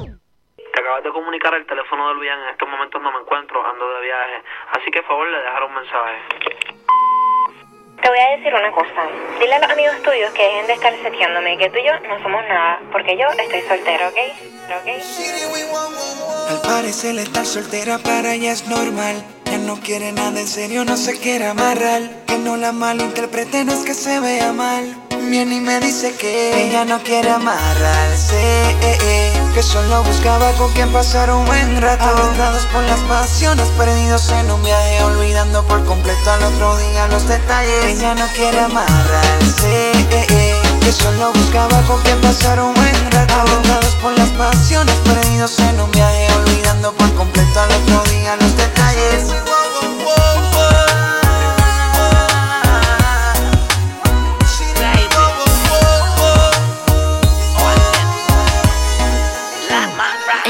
Te acabas de comunicar el teléfono del bien. En estos momentos no me encuentro, ando de viaje. Así que, por favor, le dejaré un mensaje. Te voy a decir una cosa. Dile a los amigos tuyos que dejen de estar seteándome, que tú y yo no somos nada, porque yo estoy soltero, ¿ok? ¿Ok? Al parecer estar soltera para ella es normal. Ya no quiere nada en serio, no se quiere amarrar. Que no la malinterprete, no es que se vea mal. Viene y me dice que ella no quiere amarrarse. eh, eh, Que solo buscaba con quien pasar un buen rato. Agotados por las pasiones, perdidos en un viaje, olvidando por completo al otro día los detalles. Ella no quiere amarrarse. Que solo buscaba con quien pasar un buen rato. Agotados por las pasiones, perdidos en un viaje, olvidando por completo al otro día los detalles.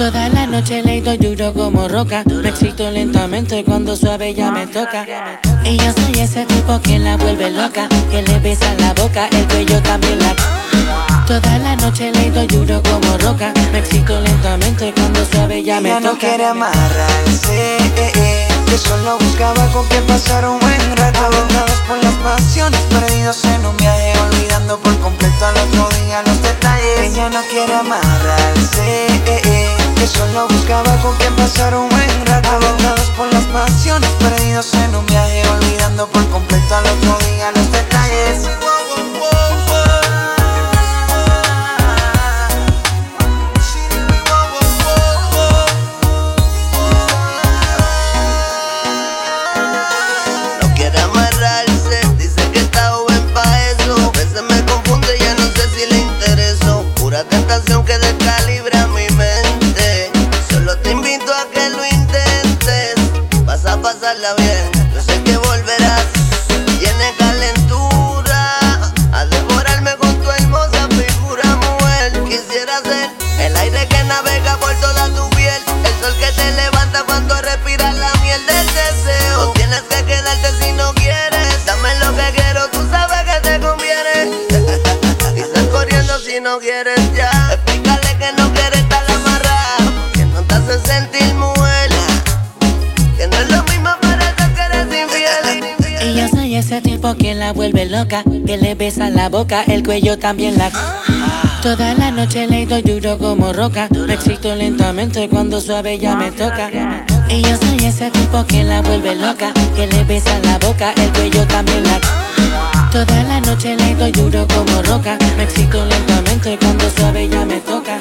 Toda la noche le doy duro como roca, me excito lentamente cuando suave ya me toca. Y yo soy ese tipo que la vuelve loca, que le besa la boca, el cuello también la... Toda la noche le doy duro como roca, me excito lentamente cuando suave ya me toca. no quiere amarrarse, eh, eh, que solo buscaba con quien pasar un buen rato. Agotados por las pasiones, perdidos en un viaje, olvidando por completo al otro día los detalles. Ella no quiere amarrarse, eh, eh, que solo buscaba con quien pasar un buen rato. Agotados por las pasiones, perdidos en un viaje, olvidando por completo al otro día los detalles. No quieres ya. Explícale que no quieres estar amarrado. Que no te hace sentir mujer. Que no es lo mismo para ti que eres infiel. Y yo soy ese tipo que la vuelve loca, que le besa la boca, el cuello también la... Toda la noche le doy duro como roca, me excito lentamente cuando suave ya me toca. Y yo soy ese tipo que la vuelve loca, que le besa la boca, el cuello también la... Toda la noche estoy duro como roca. Me excito lentamente cuando suave ya me toca.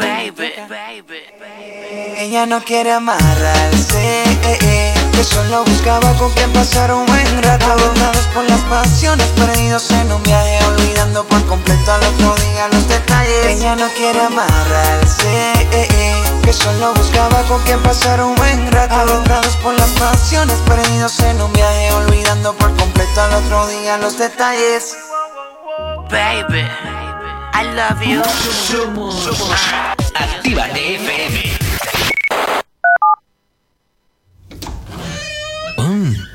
Ella no quiere amarrarse, eh, eh, que solo buscaba con quien pasar un buen rato. Agotados por las pasiones, perdidos en un viaje, olvidando por completo al otro día los detalles. Ella no quiere amarrarse, eh, eh, que solo buscaba con quien pasar un buen rato. Agotados por las pasiones, perdidos en un viaje, olvidando por completo al otro día los detalles. Baby, I love you. Actívate FM.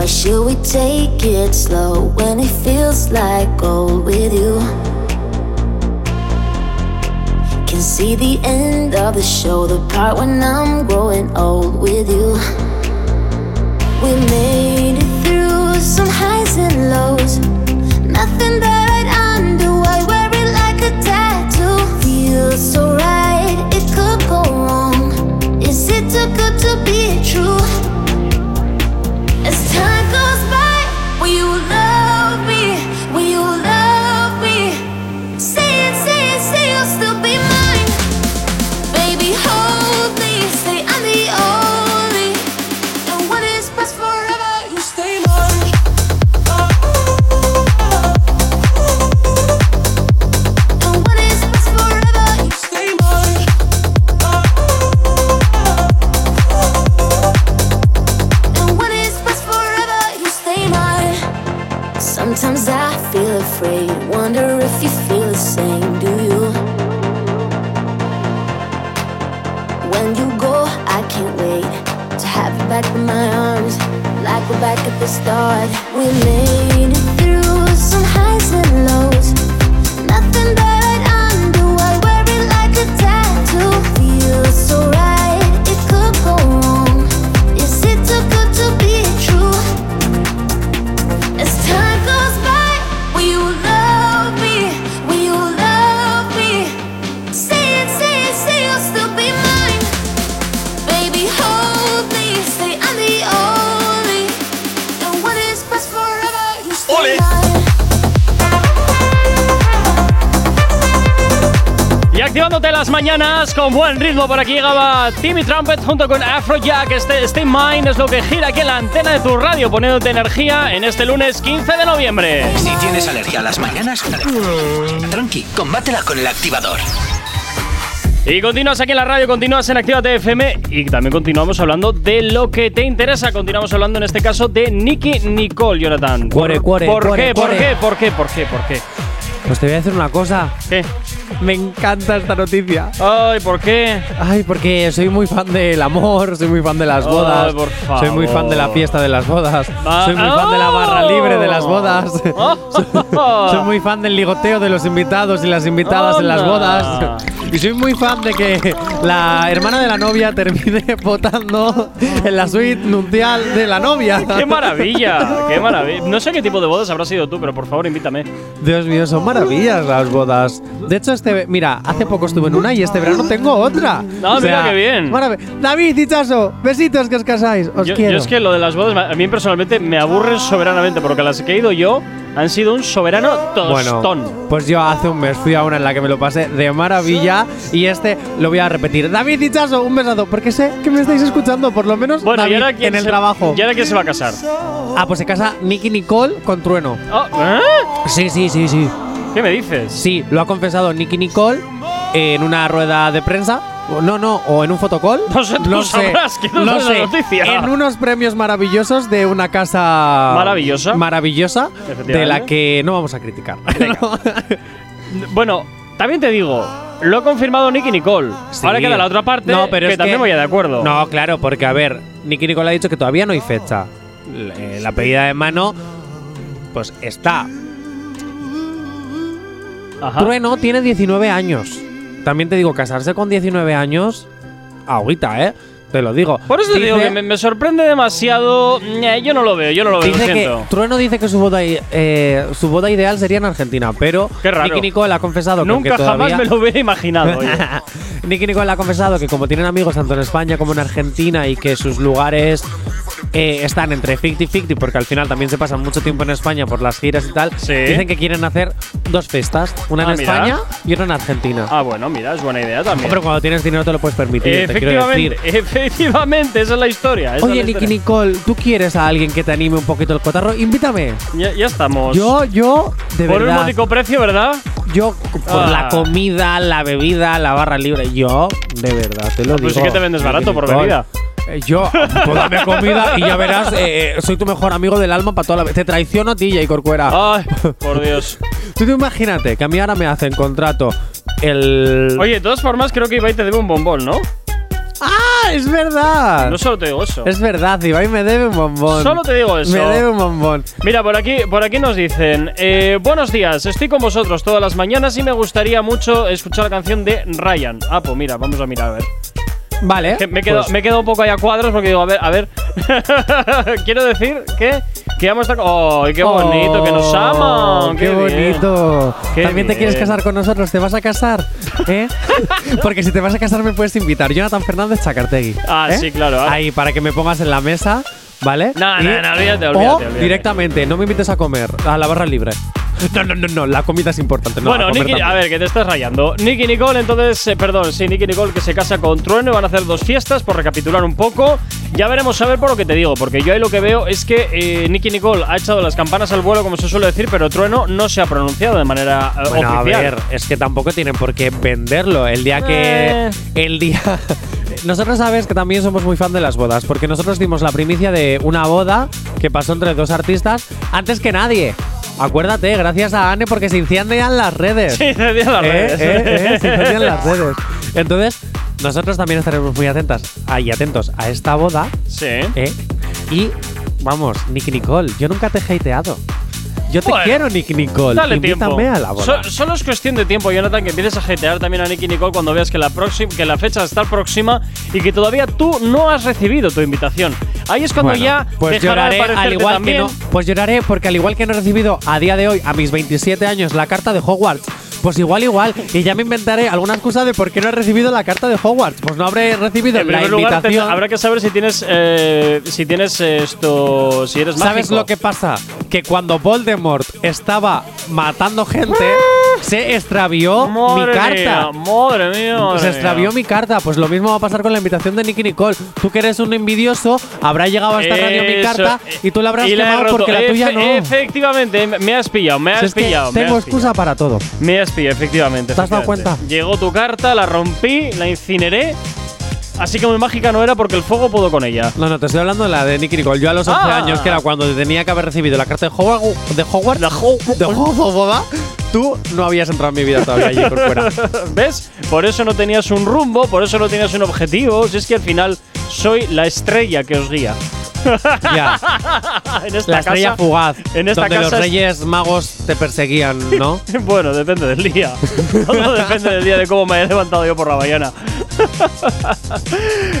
Why should we take it slow when it feels like gold with you? Can see the end of the show, the part when I'm growing old with you. Ritmo, por aquí llegaba Timmy Trumpet junto con Afrojack. Este Stay Mine es lo que gira aquí en la antena de tu radio, poniéndote energía en este lunes 15 de noviembre. Si tienes alergia a las mañanas, tranqui, combátela con el activador. Y continúas aquí en la radio, continúas en Actívate FM y también continuamos hablando de lo que te interesa. Continuamos hablando en este caso de Nicky Nicole, Jonathan. Cuore, cuore, ¿Por cuore, qué? ¿Por qué? ¿Por qué? ¿Por qué? ¿Por qué? Pues te voy a decir una cosa. ¿Qué? Me encanta esta noticia. Ay, ¿por qué? Ay, porque soy muy fan del amor, soy muy fan de las Ay, bodas. Soy muy fan de la fiesta de las bodas. Ah, soy muy fan de la barra libre de las bodas. Oh. *laughs* *laughs* soy muy fan del ligoteo de los invitados y las invitadas en las bodas. Y soy muy fan de que la hermana de la novia termine *laughs* votando en la suite nupcial de la novia. *laughs* ¡Qué maravilla! ¡Qué maravilla! No sé qué tipo de bodas habrás sido tú, pero por favor invítame. Dios mío, son maravillas las bodas. De hecho, este, mira, hace poco estuve en una y este verano tengo otra. Ah, mira qué bien. David, Dichazo, besitos que os casáis. Os Yo, quiero. yo es que lo de las bodas, a mí personalmente me aburren soberanamente, porque las que he ido yo han sido un soberano tostón. Bueno, pues yo hace un mes fui a una en la que me lo pasé de maravilla y este lo voy a repetir. David Dichazo, un besazo, porque sé que me estáis escuchando, por lo menos Bueno, David, ¿y ahora quién en el se- trabajo. ¿Y ahora quién se va a casar? Ah, pues se casa Nicky Nicole con Trueno. Oh, ¿eh? Sí, sí, sí, sí. ¿Qué me dices? Sí, lo ha confesado Nicky Nicole en una rueda de prensa. No, no, o en un fotocall. No sé, tú sabrás, que no sé la noticia. En unos premios maravillosos de una casa Maravillosa. Maravillosa, de la que no vamos a criticar. *laughs* Bueno, también te digo, lo ha confirmado Nicky Nicole. Sí. Ahora queda la otra parte No, pero que es también que- voy de acuerdo. No, claro, porque a ver, Nicky Nicole ha dicho que todavía no hay fecha. L- eh, La pedida de mano pues está. Ajá. Trueno tiene 19 años. También te digo, casarse con 19 años, agüita, ¿eh? Te lo digo. Por eso te digo que me, me sorprende demasiado. Eh, Yo no lo veo, yo no lo veo, lo Dice que. Trueno dice que su boda, i- eh, su boda ideal sería en Argentina, pero Qué raro. Nicky Nicole ha confesado que Nunca aunque jamás todavía- me lo hubiera imaginado. oye. *laughs* Nicky Nicole ha confesado que como tienen amigos tanto en España como en Argentina y que sus lugares eh, están entre 50-50 porque al final también se pasan mucho tiempo en España por las giras y tal, dicen que quieren hacer dos fiestas, una Ah, en mira. España y otra en Argentina. Ah, bueno, mira, es buena idea también. Pero cuando tienes dinero te lo puedes permitir, te quiero decir. Efectivamente, esa es la historia. esa es Oye, Nicky. Nicole, ¿tú quieres a alguien que te anime un poquito el cotarro? Invítame. Ya, ya estamos. Yo, yo, de Por un verdad. módico precio, ¿verdad? Yo, por Ah. la comida, la bebida, la barra libre, yo, de verdad, te lo Pues digo. sí que te vendes barato por bebida. Eh, Yo, pues dame comida y ya verás, eh, eh, soy tu mejor amigo del alma para toda la vida. Te traiciono a ti, Jay Corcuera. Ay, por Dios. *laughs* Tú te imagínate que a mí ahora me hacen contrato el. Oye, de todas formas, creo que Ibai te debe un bombón, ¿no? ¡Ah! ¡Es verdad! No solo te digo eso. Es verdad, Ibai me debe un bombón. Solo te digo eso. Me debe un bombón. Mira, por aquí, por aquí nos dicen eh, Buenos días, estoy con vosotros todas las mañanas y me gustaría mucho escuchar la canción de Ryan. Ah, pues mira, vamos a mirar a ver. Vale. Que me, quedo, pues- me quedo un poco ahí a cuadros porque digo, a ver, a ver. *laughs* Quiero decir que, que vamos a estar. ¡Ay, qué bonito! ¡Que nos aman! Oh, ¡Qué, bonito! Qué ¿También te quieres casar con nosotros? ¿Te vas a casar? ¿Eh? *laughs* Porque si te vas a casar me puedes invitar. Jonathan Fernández Chacartegui. Ah, ¿eh? sí, claro. Ahí, para que me pongas en la mesa, ¿vale? No, no, no, olvídate, o olvídate, directamente, no me invites a comer, a la barra libre. *laughs* No, no, no, no, la comida es importante. No, bueno, a Nicky, a ver, que te estás rayando. Nicky Nicole, entonces, eh, perdón, sí, Nicky Nicole que se casa con Trueno y van a hacer dos fiestas, por recapitular un poco. Ya veremos a ver por lo que te digo, porque yo ahí lo que veo es que eh, Nicky Nicole ha echado las campanas al vuelo, como se suele decir, pero Trueno no se ha pronunciado de manera eh, Bueno, a ver, es que tampoco tienen por qué venderlo. El día que. Eh. El día. Nosotros sabes que también somos muy fan de las bodas, porque nosotros dimos la primicia de una boda que pasó entre dos artistas antes que nadie. Acuérdate, gracias a Anne, porque se incendian las redes. Se incendian las Eh, redes. eh, eh, se incendian las redes. Entonces, nosotros también estaremos muy atentas y atentos a esta boda. Sí. ¿eh? Y vamos, Nicky Nicole, yo nunca te he hateado. Yo te Bueno, quiero, Nicky Nicole. Dale Invítame tiempo. a la boda. So- solo es cuestión de tiempo, Jonathan, que empieces a jetear también a Nicky Nicole cuando veas que la, próxima, que la fecha está próxima y que todavía tú no has recibido tu invitación. Ahí es cuando Bueno, ya pues dejará de lloraré al igual también. que no pues lloraré porque al igual que no he recibido a día de hoy a mis 27 años la carta de Hogwarts pues igual igual y ya me inventaré alguna excusa de por qué no he recibido la carta de Hogwarts pues no habré recibido En la primer lugar, invitación ten- habrá que saber si tienes eh, si tienes esto, si eres ¿Sabes mágico. lo que pasa? Que cuando Voldemort estaba matando gente, *laughs* se extravió Madre mi carta. mía, madre mía, madre se extravió mía. mi carta. Pues lo mismo va a pasar con la invitación de Nicky Nicole. Tú que eres un envidioso, habrá llegado a esta radio mi carta y tú la habrás la quemado porque la tuya no. Efectivamente, me has pillado, me has Si es que pillado. tengo excusa para todo. pillado. Me has pillado, efectivamente. ¿Te has dado efectivamente. cuenta? Llegó tu carta, la rompí, la incineré. Así que muy mágica no era porque el fuego pudo con ella. No, no, te estoy hablando de la de Nicky Nicole. Yo a los 11 Ah. años, que era cuando tenía que haber recibido la carta de Hogwarts, de Hogwarts, de Hogwarts, tú no habías entrado en mi vida todavía allí por fuera. *laughs* ¿Ves? Por eso no tenías un rumbo, por eso no tenías un objetivo. Si es que al final soy la estrella que os guía. Ya. *laughs* en esta La estrella casa- fugaz. En esta donde casa los es- reyes magos te perseguían, ¿no? *laughs* bueno, depende del día. *laughs* Todo depende del día de cómo me haya levantado yo por la mañana.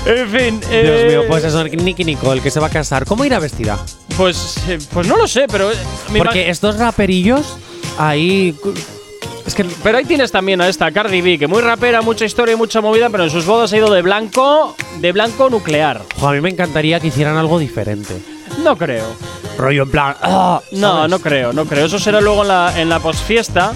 en fin. Dios eh, mío, pues eso, Nicky Nicole, que se va a casar. ¿Cómo irá vestida? Pues, eh, pues no lo sé, pero. eh, Porque estos raperillos ahí. Es que, pero ahí tienes también a esta Cardi B, que muy rapera, mucha historia y mucha movida, pero en sus bodas ha ido de blanco, de blanco nuclear. A mí me encantaría que hicieran algo diferente. No creo. Rollo en plan. ah, No, ¿sabes? no creo, no creo. Eso será luego en la, en la posfiesta.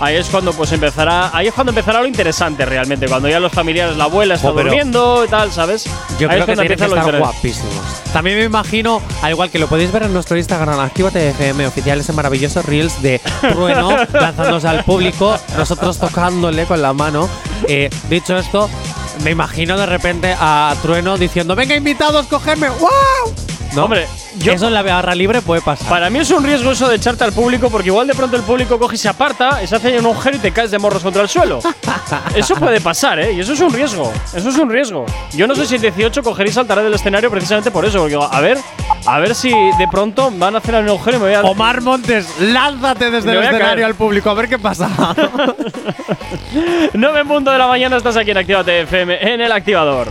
Ahí es cuando pues empezará. Ahí es cuando empezará lo interesante realmente. Cuando ya los familiares, la abuela está durmiendo y tal, ¿sabes? Yo Ahí es creo que tienen que estar guapísimos. También me imagino, al igual que lo podéis ver en nuestro Instagram, Actívate FM oficial, ese maravilloso Reels de Trueno *laughs* lanzándose al público, nosotros tocándole con la mano. Eh, dicho esto, me imagino de repente a Trueno diciendo: Venga, invitados, cogedme. ¡Wow! ¿No? Hombre, Eso en la barra libre puede pasar. Para mí es un riesgo eso de echarte al público, porque igual de pronto el público coge y se aparta, y se hace un agujero y te caes de morros contra el suelo. *laughs* eso puede pasar, ¿eh? Y eso es un riesgo. Eso es un riesgo. Yo no sé si el 18 cogería y saltará del escenario precisamente por eso, porque digo, a ver, a ver si de pronto van a hacer un agujero y me voy a. Omar Montes, lánzate desde el escenario al público, a ver qué pasa. *laughs* 9 en punto de la mañana estás aquí en Actívate FM, en el activador.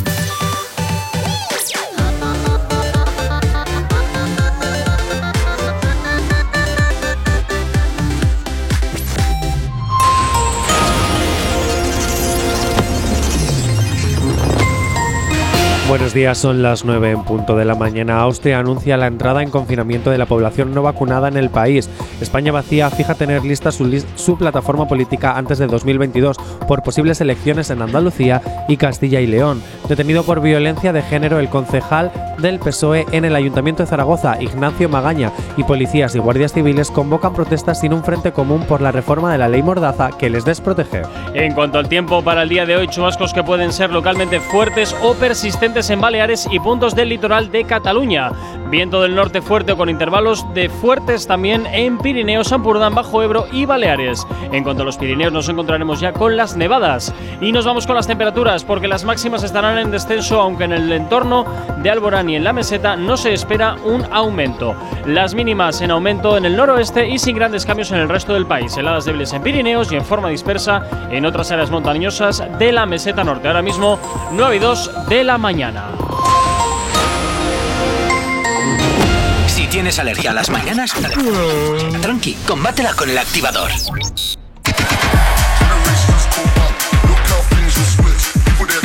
Buenos días, son las 9 en punto de la mañana. Austria anuncia la entrada en confinamiento de la población no vacunada en el país. España vacía fija tener lista su, su plataforma política antes de 2022 por posibles elecciones en Andalucía y Castilla y León. Detenido por violencia de género el concejal del PSOE en el Ayuntamiento de Zaragoza, Ignacio Magaña, y policías y guardias civiles convocan protestas sin un frente común por la reforma de la ley Mordaza que les desprotege. En cuanto al tiempo para el día de hoy, chubascos que pueden ser localmente fuertes o persistentes en Baleares y puntos del litoral de Cataluña. Viento del norte fuerte con intervalos de fuertes también en Pirineos, Ampurdán, Bajo Ebro y Baleares. En cuanto a los Pirineos nos encontraremos ya con las nevadas. Y nos vamos con las temperaturas porque las máximas estarán en descenso aunque en el entorno de Alborán y en la meseta no se espera un aumento. Las mínimas en aumento en el noroeste y sin grandes cambios en el resto del país. Heladas débiles en Pirineos y en forma dispersa en otras áreas montañosas de la meseta norte. Ahora mismo 9 y 2 de la mañana. Si tienes alergia a las mañanas, tranqui, combátela con el activador.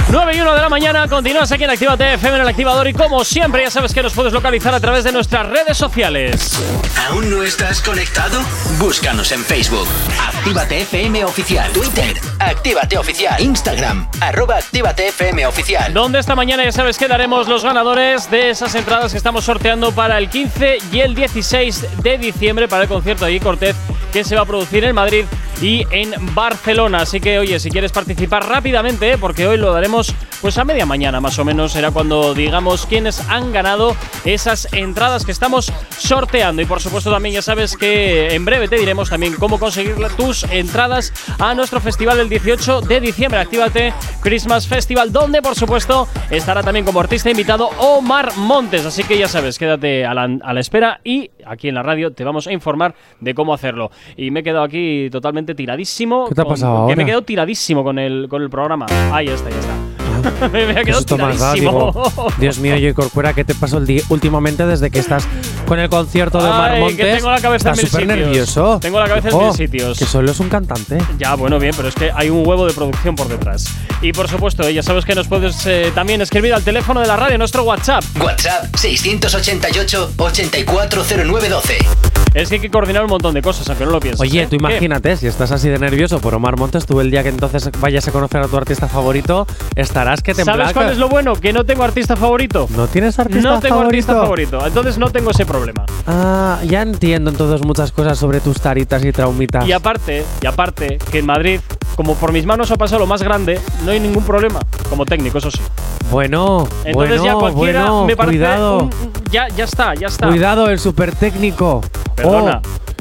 9 y 1 de la mañana, continúas aquí en Actívate FM en el activador y como siempre ya sabes que nos puedes localizar a través de nuestras redes sociales. ¿Aún no estás conectado? Búscanos en Facebook. Actívate FM Oficial. Twitter. Actívate Oficial. Instagram. Arroba Actívate FM Oficial. Donde esta mañana ya sabes que daremos los ganadores de esas entradas que estamos sorteando para el 15 y el 16 de diciembre para el concierto de Cortez que se va a producir en Madrid y en Barcelona. Así que, oye, si quieres participar rápidamente, porque hoy lo daremos pues a media mañana más o menos, será cuando digamos quiénes han ganado esas entradas que estamos sorteando. Y por supuesto también ya sabes que en breve te diremos también cómo conseguir tus entradas a nuestro festival el 18 de diciembre. Actívate Christmas Festival, donde por supuesto estará también como artista invitado Omar Montes. Así que ya sabes, quédate a la, a la espera y aquí en la radio te vamos a informar de cómo hacerlo. Y me he quedado aquí totalmente tiradísimo. ¿Qué te ha con- pasado Que me he quedado tiradísimo con el, con el programa. Ahí está, ya está. *laughs* me ha quedado tiradísimo. digo, Dios mío, Joy Corcuera, ¿qué te pasó el día últimamente desde que estás con el concierto de Omar Ay, Montes? que tengo la cabeza en Estás mil súper sitios. nervioso. Tengo la cabeza en mil sitios. Que solo es un cantante. Ya, bueno, bien, pero es que hay un huevo de producción por detrás. Y por supuesto, ya sabes que nos puedes eh, también escribir al teléfono de la radio, nuestro WhatsApp. WhatsApp 688 840912. Es que hay que coordinar un montón de cosas, aunque no lo pienses. Oye, ¿eh? tú ¿Qué? imagínate, si estás así de nervioso por Omar Montes, tú el día que entonces vayas a conocer a tu artista favorito, estarás que ¿Sabes cuál es lo bueno? Que no tengo artista favorito. ¿No tienes artista No tengo favorito? artista favorito. Entonces no tengo ese problema. Ah, ya entiendo entonces muchas cosas sobre tus taritas y traumitas. Y aparte, y aparte, que en Madrid, como por mis manos ha pasado lo más grande, no hay ningún problema. Como técnico, eso sí. Bueno, Entonces bueno, ya cualquiera bueno, me parece cuidado. un- ya, ya está, ya está. Cuidado, el super técnico. Perdona.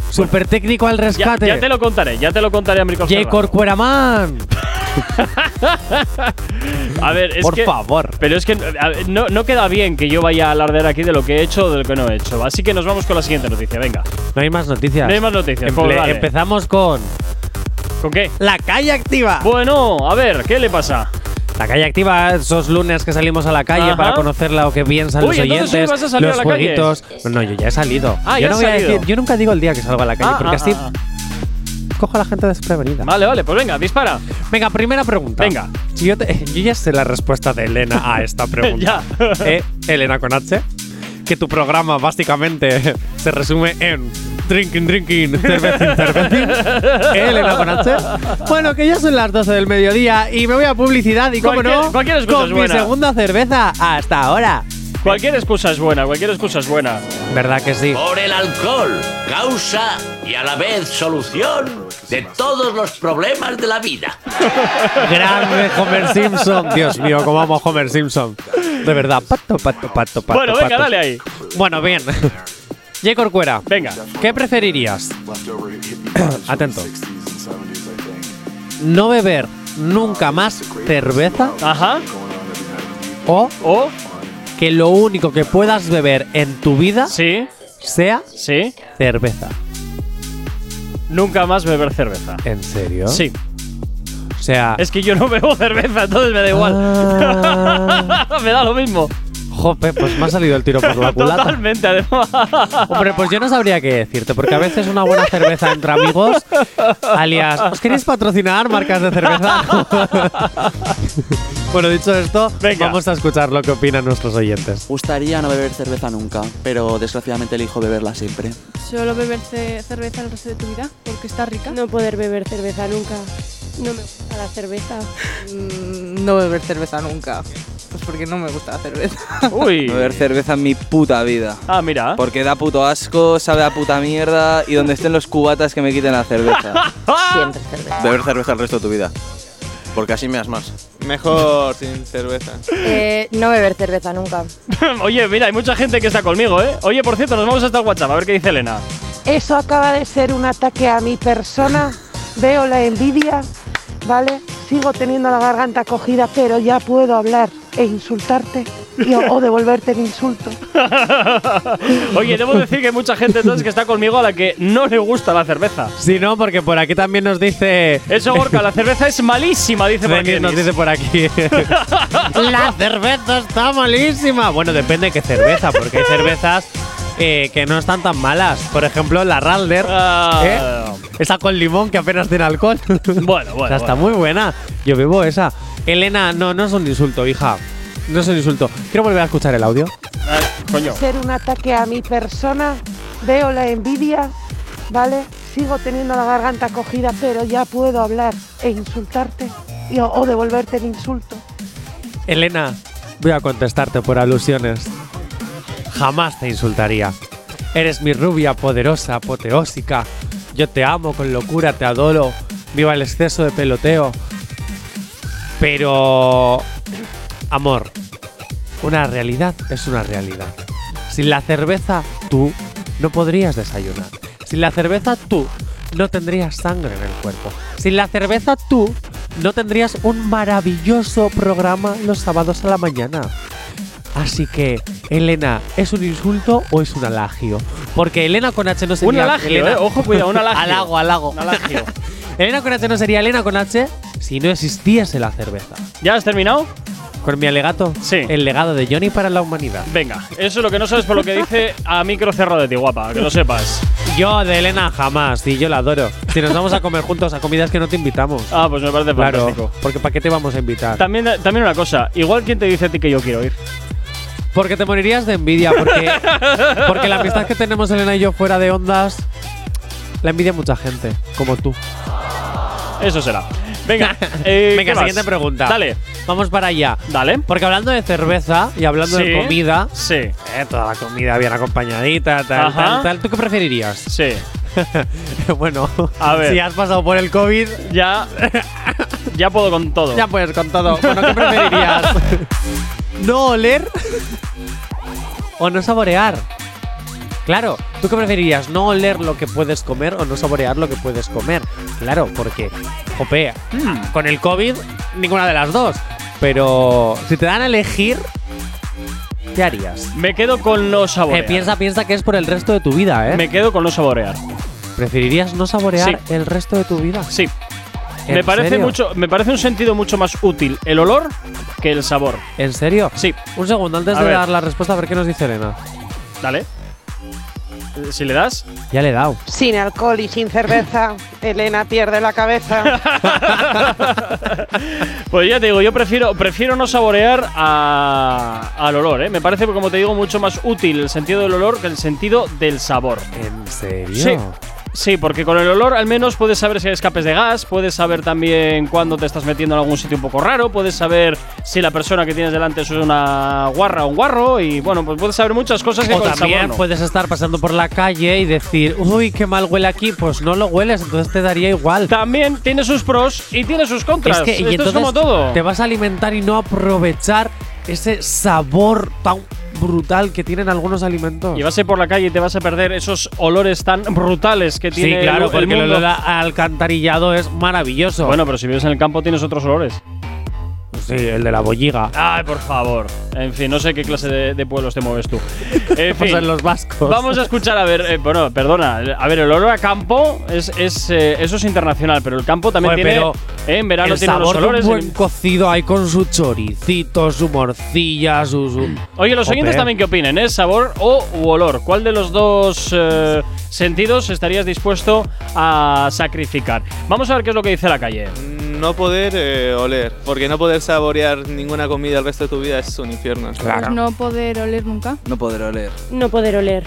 Super técnico al rescate. ya te lo contaré, ya te lo contaré a J. Corcueraman. A ver, es Por que- favor. Pero es que ver, no, no queda bien que yo vaya a alardear aquí de lo que he hecho o de lo que no he hecho. Así que nos vamos con la siguiente noticia, venga. No hay más noticias. No hay más noticias, Emple- pues. Empezamos con ¿Con qué? la calle activa. Bueno, a ver, ¿qué le pasa? La calle activa, esos lunes que salimos a la calle Ajá. para conocerla o que piensan Uy, los hoy oyentes, vas a salir los a la calle. jueguitos. No, yo ya he salido. Ah, yo ya no a decir, yo nunca digo el día que salgo a la calle, Ah, porque ah, así ah, cojo a la gente desprevenida. Vale, vale, pues venga, dispara. Venga, primera pregunta. Venga. Yo, te- yo ya sé la respuesta de Elena a esta *laughs* pregunta. Ya. Eh, Elena con H. Que tu programa básicamente *laughs* se resume en drinking, drinking, Elena con H. Bueno, que ya son las 12 del mediodía y me voy a publicidad y, como Cualquier- no, cualquier con mi buena. segunda cerveza hasta ahora. Cualquier excusa es buena, cualquier excusa es buena. ¿Verdad que sí? Por el alcohol, causa y a la vez solución de todos los problemas de la vida. Grande Homer Simpson. Dios mío, cómo amo Homer Simpson. De verdad, pato, pato, pato, pato. Bueno, venga, pato. dale ahí. Bueno, bien. J. Corcuera, Venga. ¿qué preferirías? Atento. ¿No beber nunca más cerveza? Ajá. ¿O, o que lo único que puedas beber en tu vida sí. sea sí. cerveza? Nunca más beber cerveza. ¿En serio? Sí. O sea, Es que yo no *laughs* bebo cerveza, entonces me da igual. *laughs* me da lo mismo. Jope, pues me ha salido el tiro por la *laughs* culata. Totalmente, además. Hombre, pues yo no sabría qué decirte, porque a veces una buena cerveza entre amigos, alias, ¿os queréis patrocinar marcas de cerveza? *laughs* bueno, dicho esto, vamos a escuchar lo que opinan nuestros oyentes. Gustaría no beber cerveza nunca, pero desgraciadamente elijo beberla siempre. Solo beber ce- cerveza el resto de tu vida porque está rica. No poder beber cerveza nunca. No me gusta la cerveza. Mm, No beber cerveza nunca. Pues porque no me gusta la cerveza. *laughs* Uy. beber cerveza en mi puta vida. Ah, mira. Porque da puto asco, sabe a puta mierda y donde estén los cubatas que me quiten la cerveza. *laughs* Siempre cerveza. Beber cerveza el resto de tu vida. Porque así me das más. Mejor sin cerveza. Eh, no beber cerveza nunca. *laughs* Oye, mira, hay mucha gente que está conmigo, ¿eh? Oye, por cierto, nos vamos hasta el WhatsApp a ver qué dice Elena. Eso acaba de ser un ataque a mi persona. Veo la envidia, ¿vale? Sigo teniendo la garganta cogida, pero ya puedo hablar e insultarte y- o devolverte el insulto. *laughs* Oye, debo decir que hay mucha gente entonces que está conmigo a la que no le gusta la cerveza. Si no, porque por aquí también nos dice. Eso, Gorka, la cerveza es malísima, dice por aquí. Nos dice por aquí. *laughs* la cerveza está malísima. Bueno, depende de qué cerveza, porque hay cervezas eh, que no están tan malas. Por ejemplo, la Ralder. ¿eh? Esa con limón que apenas tiene alcohol. *laughs* Bueno, bueno. O sea, está bueno. muy buena. Yo bebo esa. Elena, no, no es un insulto, hija. No es un insulto. Quiero volver a escuchar el audio. Coño. Ser un ataque a mi persona. Veo la envidia, ¿vale? Sigo teniendo la garganta cogida, pero ya puedo hablar e insultarte y- o- o devolverte el insulto. Elena, voy a contestarte por alusiones. Jamás te insultaría. Eres mi rubia poderosa, apoteósica. Yo te amo con locura, te adoro. Viva el exceso de peloteo. Pero... Amor, una realidad es una realidad. Sin la cerveza, tú no podrías desayunar. Sin la cerveza, tú no tendrías sangre en el cuerpo. Sin la cerveza, tú no tendrías un maravilloso programa los sábados a la mañana. Así que, Elena, ¿es un insulto o es un alagio? Porque Elena con H no sería. Un alagio, eh. Ojo, cuidado, un alagio. *laughs* Un alagio. *laughs* Elena con H no sería Elena con H si no existiese la cerveza. ¿Ya has terminado? Con mi alegato. Sí. El legado de Johnny para la humanidad. Venga, eso es lo que no sabes por lo que dice a micro cerrado de ti, guapa, que lo sepas. Yo de Elena jamás, y yo la adoro. Si nos vamos a comer juntos a comidas que no te invitamos. Ah, pues me parece Claro, fantástico. porque ¿para qué te vamos a invitar? También, también una cosa, igual quien te dice a ti que yo quiero ir. Porque te morirías de envidia, porque, *laughs* porque la amistad que tenemos Elena y yo fuera de ondas la envidia mucha gente, como tú. Eso será. Venga, *laughs* eh, Venga, siguiente pregunta. Dale. Vamos para allá. Dale. Porque hablando de cerveza y hablando Sí, de comida, Sí. eh, toda la comida bien acompañadita, tal, Ajá. tal, tal. ¿Tú qué preferirías? Sí. *laughs* bueno, A ver. si has pasado por el COVID, Ya. ya puedo con todo. ya puedes con todo. Bueno, ¿qué preferirías? *laughs* ¿No oler o no saborear? Claro, ¿tú qué preferirías? ¿No oler lo que puedes comer o no saborear lo que puedes comer? Claro, porque, jope, Hmm. con el COVID, ninguna de las dos. Pero si te dan a elegir, ¿qué harías? Me quedo con no Eh, saborear. piensa, piensa que es por el resto de tu vida, ¿eh? Me quedo con no saborear. ¿Preferirías no saborear Sí. el resto de tu vida? Sí. ¿En Me parece serio? mucho, me parece un sentido mucho más útil el olor que el sabor. ¿En serio? Sí. Un segundo, antes A de ver. dar la respuesta, a ver qué nos dice Elena. Dale. Si le das. Ya le he dado. Sin alcohol y sin cerveza, *laughs* Elena pierde la cabeza. *laughs* Pues ya te digo, yo prefiero, prefiero no saborear a- al olor, ¿eh? Me parece, como te digo, mucho más útil el sentido del olor que el sentido del sabor. ¿En serio? Sí. Sí, porque con el olor al menos puedes saber si hay escapes de gas, puedes saber también cuándo te estás metiendo en algún sitio un poco raro, puedes saber si la persona que tienes delante es una guarra o un guarro y bueno, pues puedes saber muchas cosas que O con el también sabor no. puedes estar pasando por la calle y decir, uy, qué mal huele aquí. Pues no lo hueles, entonces te daría igual. También tiene sus pros y tiene sus contras. Es que, y Esto es entonces como todo. te vas a alimentar y no aprovechar ese sabor tan brutal que tienen algunos alimentos. Y vas a ir por la calle y te vas a perder esos olores tan brutales que Sí, tiene claro, el, porque el olor alcantarillado es maravilloso. Bueno, pero si vives en el campo tienes otros olores. Sí, el de la bolliga. Ay, por favor. En fin, no sé qué clase de, de pueblos te mueves tú. *laughs* En fin, en los vascos. Vamos a escuchar, a ver, eh, bueno, perdona. A ver, el olor a campo es, es, eh, eso es internacional, pero el campo también tiene. pero eh, en verano el tiene unos sabor de olores. un buen en- cocido ahí con su choricito, su morcilla, su… su- Oye, los oyentes Jope. también qué opinen, ¿eh? ¿Sabor o u olor? ¿Cuál de los dos eh, sentidos estarías dispuesto a sacrificar? Vamos a ver qué es lo que dice la calle. No poder eh, oler, porque no poder saborear ninguna comida el resto de tu vida es un infierno. Pues no poder oler nunca. No poder oler. No poder oler.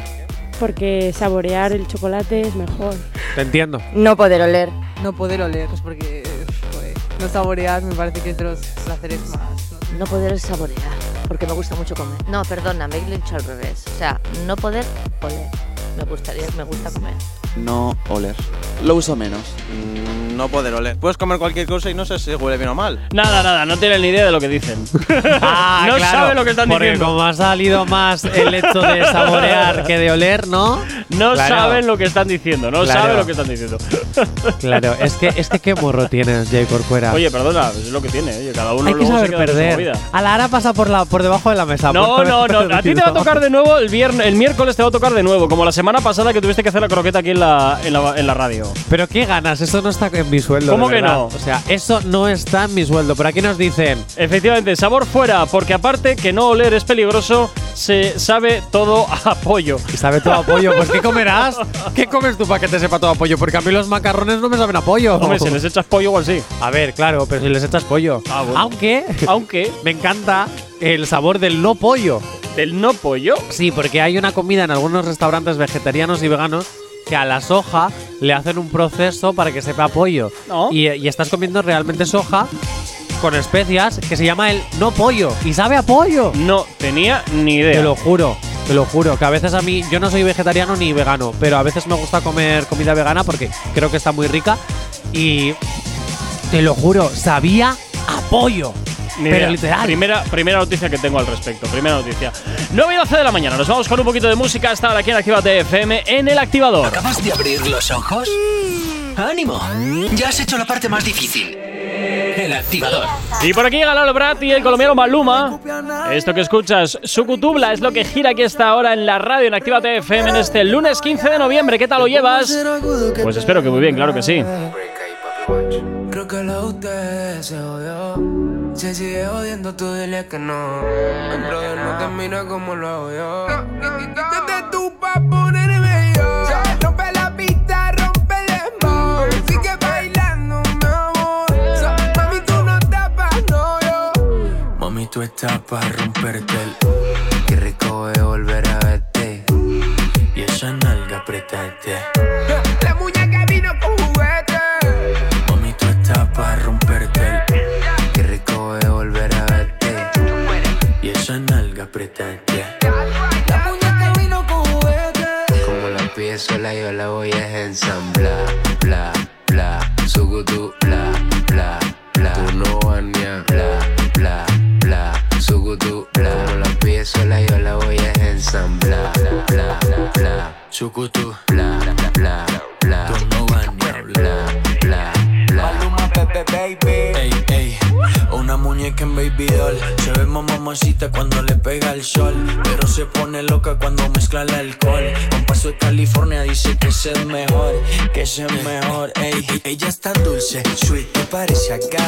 Porque saborear el chocolate es mejor. Te entiendo. No poder oler. No poder oler, pues porque joder, no saborear me parece que es de los placeres más. No poder saborear. Porque me gusta mucho comer. No, perdona, me he dicho al revés. O sea, no poder oler. Me gustaría, me gusta comer. No oler. Lo uso menos. Mm, No poder oler. Puedes comer cualquier cosa y no sé si huele bien o mal. Nada, nada, no tienen ni idea de lo que dicen. *laughs* Ah, no claro, saben lo que están porque diciendo. como ha salido más el hecho de saborear que de oler, ¿no? No Claro. saben lo que están diciendo, no Claro. saben lo que están diciendo. *laughs* Claro, es que, es que qué morro tienes, Jay Corcuera. Oye, perdona, es lo que tiene, oye, cada uno Hay que luego se saber queda con su perder. A la hora pasa por, la, por debajo de la mesa. No, no, no. *laughs* A ti te va a tocar de nuevo el viernes, el miércoles te va a tocar de nuevo, como la semana pasada que tuviste que hacer la croqueta aquí en la, en la, en la radio. Pero qué ganas, eso no está en mi sueldo. ¿Cómo de que verdad. no? O sea, eso no está en mi sueldo. Pero aquí nos dicen. Efectivamente, sabor fuera, porque aparte que no oler es peligroso, se sabe todo a pollo. ¿Y sabe todo a pollo? Pues ¿qué comerás? ¿Qué comes tú para que te sepa todo a pollo? Porque a mí los macarrones no me saben a pollo. Hombre, si les echas pollo, igual sí. A ver, claro, pero si les echas pollo. Ah, bueno. Aunque, Aunque, me encanta el sabor del no pollo. ¿Del no pollo? Sí, porque hay una comida en algunos restaurantes vegetarianos y veganos que a la soja le hacen un proceso para que sepa pollo. No. Y, y estás comiendo realmente soja con especias que se llama el no pollo. Y sabe a pollo. No tenía ni idea. Te lo juro, te lo juro. Que a veces a mí, yo no soy vegetariano ni vegano, pero a veces me gusta comer comida vegana porque creo que está muy rica. Y te lo juro, sabía a pollo. Ni pero idea. literal. Primera, primera noticia que tengo al respecto. Primera noticia. 9 y 12 de la mañana. Nos vamos con un poquito de música hasta ahora aquí en Actívate FM en el activador. ¿Acabas de abrir los ojos? ¡Ánimo! Ya has hecho la parte más difícil. El activador. Y por aquí llega Lalo Brat y el colombiano Maluma. Esto que escuchas, Sucutubla, es lo que gira aquí esta hora en la radio en Actívate FM en este lunes 15 de noviembre. ¿Qué tal lo llevas? Pues espero que muy bien, claro que sí. Creo que la usted se jodió. Se sigue jodiendo, tú dile que no. El brother no te mira como lo hago yo. Quítate tú pa' ponerme yo. Rompe la pista, rompe el dembow. Sigue bailando, mi amor. Mami, tú no tapas, no yo. Mami, tú estás pa' romperte el. Qué rico es volver a verte. Y esa nalga apretarte. Que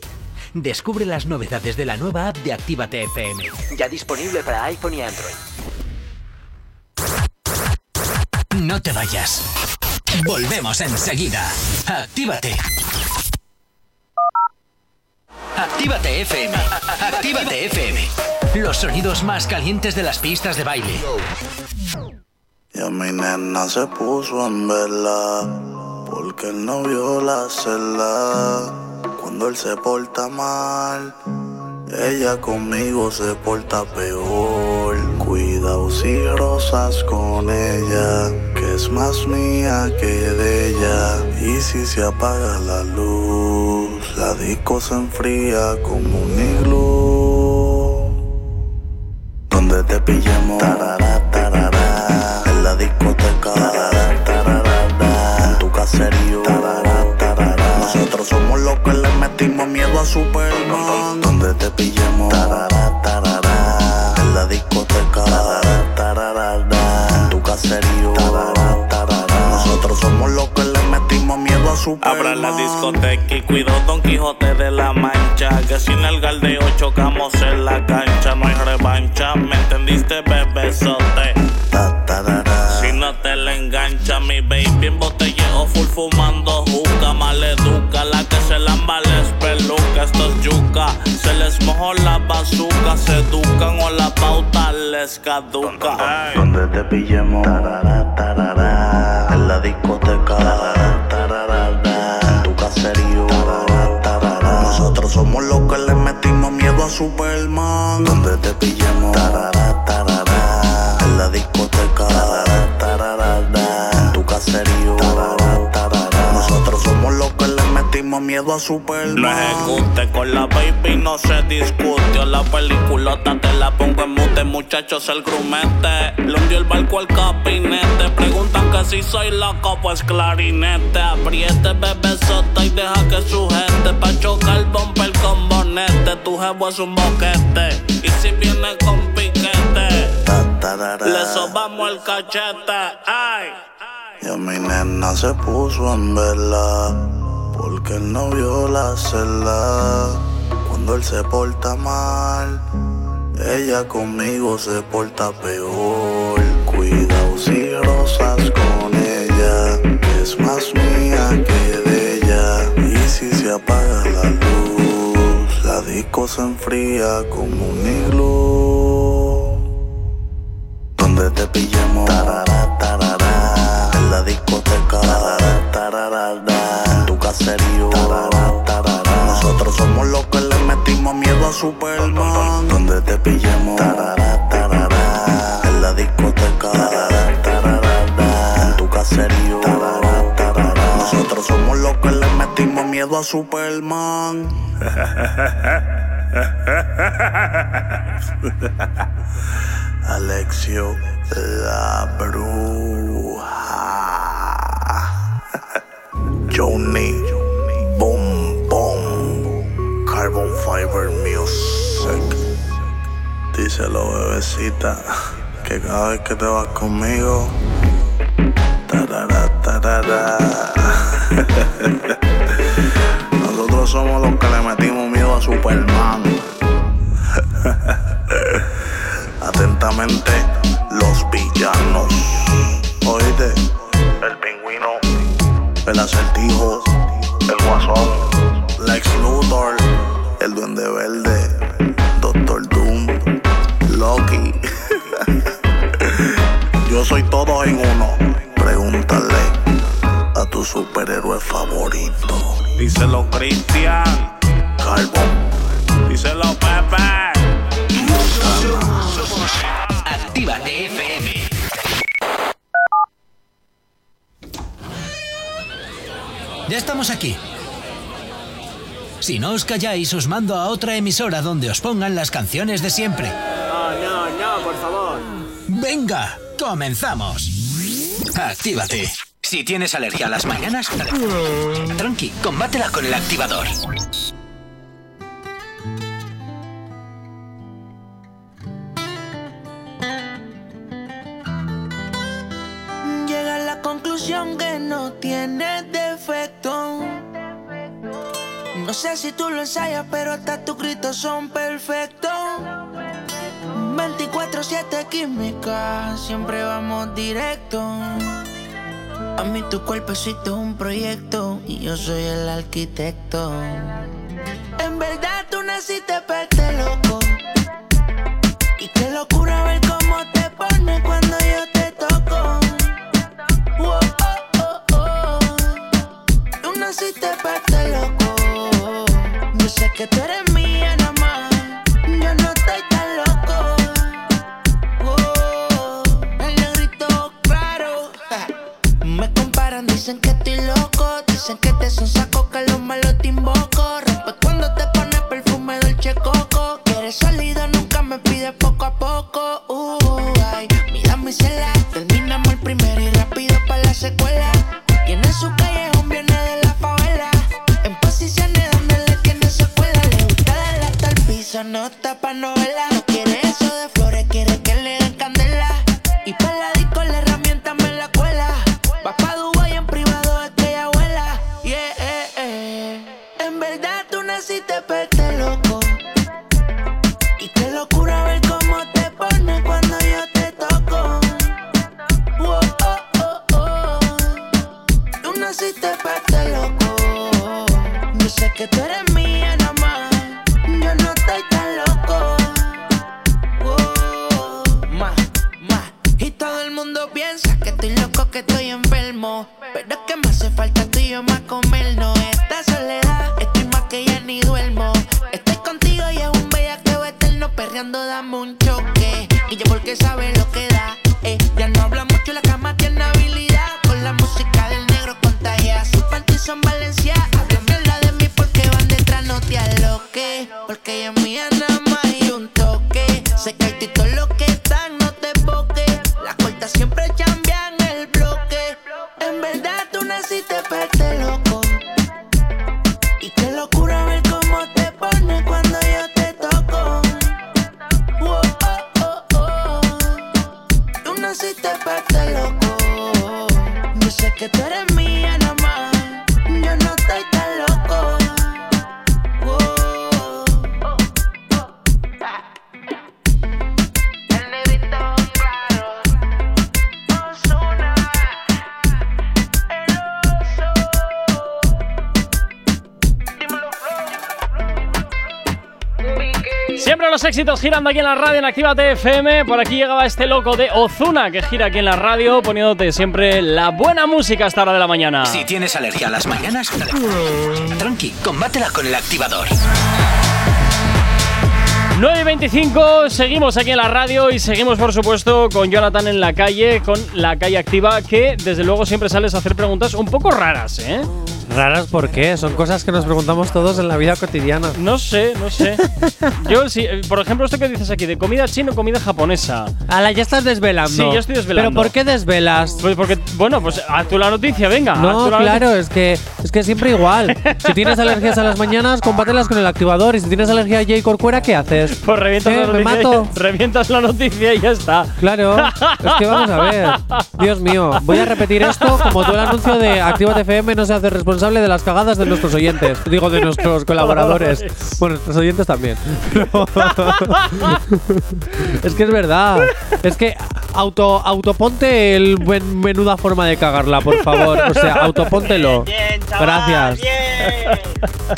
Descubre las novedades de la nueva app de Actívate FM. Ya disponible para iPhone y Android. No te vayas. Volvemos enseguida. Actívate. Actívate FM. Actívate FM. Los sonidos más calientes de las pistas de baile. Y a mi nena se puso en vela porque él no vio la celda. Cuando él se porta mal, ella conmigo se porta peor. Cuidado si rosas con ella, que es más mía que de ella. Y si se apaga la luz, la disco se enfría como un iglú. Donde te pillemos, tarara, tarara, en la discoteca, en tu caserío, tarara. Nosotros somos los que le metimos miedo a Superman. Donde te pillemos, tarara, tarara, en la discoteca, tarara, tarara, en tu caserío, tarara, tarara. Nosotros somos los que le metimos miedo a Superman. Abra la discoteca y cuido Don Quijote de la Mancha. Que sin el galdeo chocamos en la cancha. No hay revancha, ¿me entendiste, bebesote? Le engancha, mi baby en botelleo full fumando juca. Maleduca, la que se lamba les peluca. Esto es yuca, se les mojó la bazuca. Se educan o la pauta les caduca. Donde te pillemos, tarara, tarara, en la discoteca, tarara, tarara, en tu caserío. Nosotros somos los que le metimos miedo a Superman. Donde te pillemos, tarara, tarara, miedo a Superman. Lo ejecute con la baby, no se discute. O la peliculota te la pongo en mute, muchachos, el grumete. Le hundió el barco al capinete. Preguntan que si soy loco, pues clarinete. Apriete, bebé sota y deja que sujete. Pa' chocar bumper con bonete. Tu jevo es un boquete. Y si viene con piquete, le sobamos el cachete. Ay. Y a mi nena se puso en vela porque él no vio la celda. Cuando él se porta mal, ella conmigo se porta peor. Cuidado si rosas con ella, es más mía que de ella. Y si se apaga la luz, la disco se enfría como un iglú. Donde te pillemos, tarara, tarara, en la discoteca, tarara, tarara, Nosotros somos los que le metimos miedo a Superman. Donde te tarara, tarara. En la discoteca, tarara. En tu caserío. Nosotros somos los que le metimos miedo a Superman. *laughs* Alexio, la bruja. *laughs* Johnny, Boom Boom, Carbon Fiber Music. Díselo, bebecita, que cada vez que te vas conmigo, tarara. *laughs* Nosotros somos los que le metimos miedo a Superman. *laughs* Atentamente, los villanos. Oíste, el pingüino, el acertijo, el guasón, Lex Luthor, el duende verde, Doctor Doom, Loki. *laughs* Yo soy todo en uno. Pregúntale a tu superhéroe favorito. Díselo Cristian, Si no os calláis, os mando a otra emisora donde os pongan las canciones de siempre. No, no, no, por favor. Venga, comenzamos. Actívate. Si tienes alergia a las mañanas, tranqui, combátela con el activador. No sé si tú lo ensayas, pero hasta tus gritos son perfectos. 24-7 química, siempre vamos directo. A mí tu cuerpecito es un proyecto y yo soy el arquitecto. En verdad tú naciste para este loco. Y locura sé que tú eres mía nada más. Yo no estoy tan loco. Oh, el negrito claro. Me comparan, dicen que estoy loco. Dicen que te son saco, piso, no está pa'. No Siempre los éxitos girando aquí en la radio en Actívate FM. Por aquí llegaba este loco de Ozuna que gira aquí en la radio poniéndote siempre la buena música a esta hora de la mañana. Si tienes alergia a las mañanas, tranqui, combátela con el activador. 9 y 25, seguimos aquí en la radio y seguimos, por supuesto, con Jonathan en la calle, con la calle activa, que desde luego siempre sales a hacer preguntas un poco raras, ¿eh? ¿Raras por qué? Son cosas que nos preguntamos todos en la vida cotidiana. No sé, no sé. Yo, sí, eh, por ejemplo, esto que dices aquí, de comida china o comida japonesa. Ala, ya estás desvelando. Sí, yo estoy desvelando. ¿Pero por qué desvelas? Pues porque, bueno, pues haz tú la noticia, venga. No, claro, es que es que siempre igual. Si tienes alergias a las mañanas, combátelas con el activador. Y si tienes alergia a J. Corcuera, ¿qué haces? Pues revientas ¿Eh? la ¿Me noticia. mato? *laughs* Revientas la noticia y ya está. Claro, es que vamos a ver. Dios mío, voy a repetir esto como todo el anuncio de Actívate FM no se hace responsable de las cagadas de nuestros oyentes. *laughs* Digo, de nuestros colaboradores. Bueno, nuestros oyentes también. *laughs* Es que es verdad. Es que auto, autoponte el buen, menuda forma de cagarla, por favor. O sea, *laughs* autopóntelo. Gracias.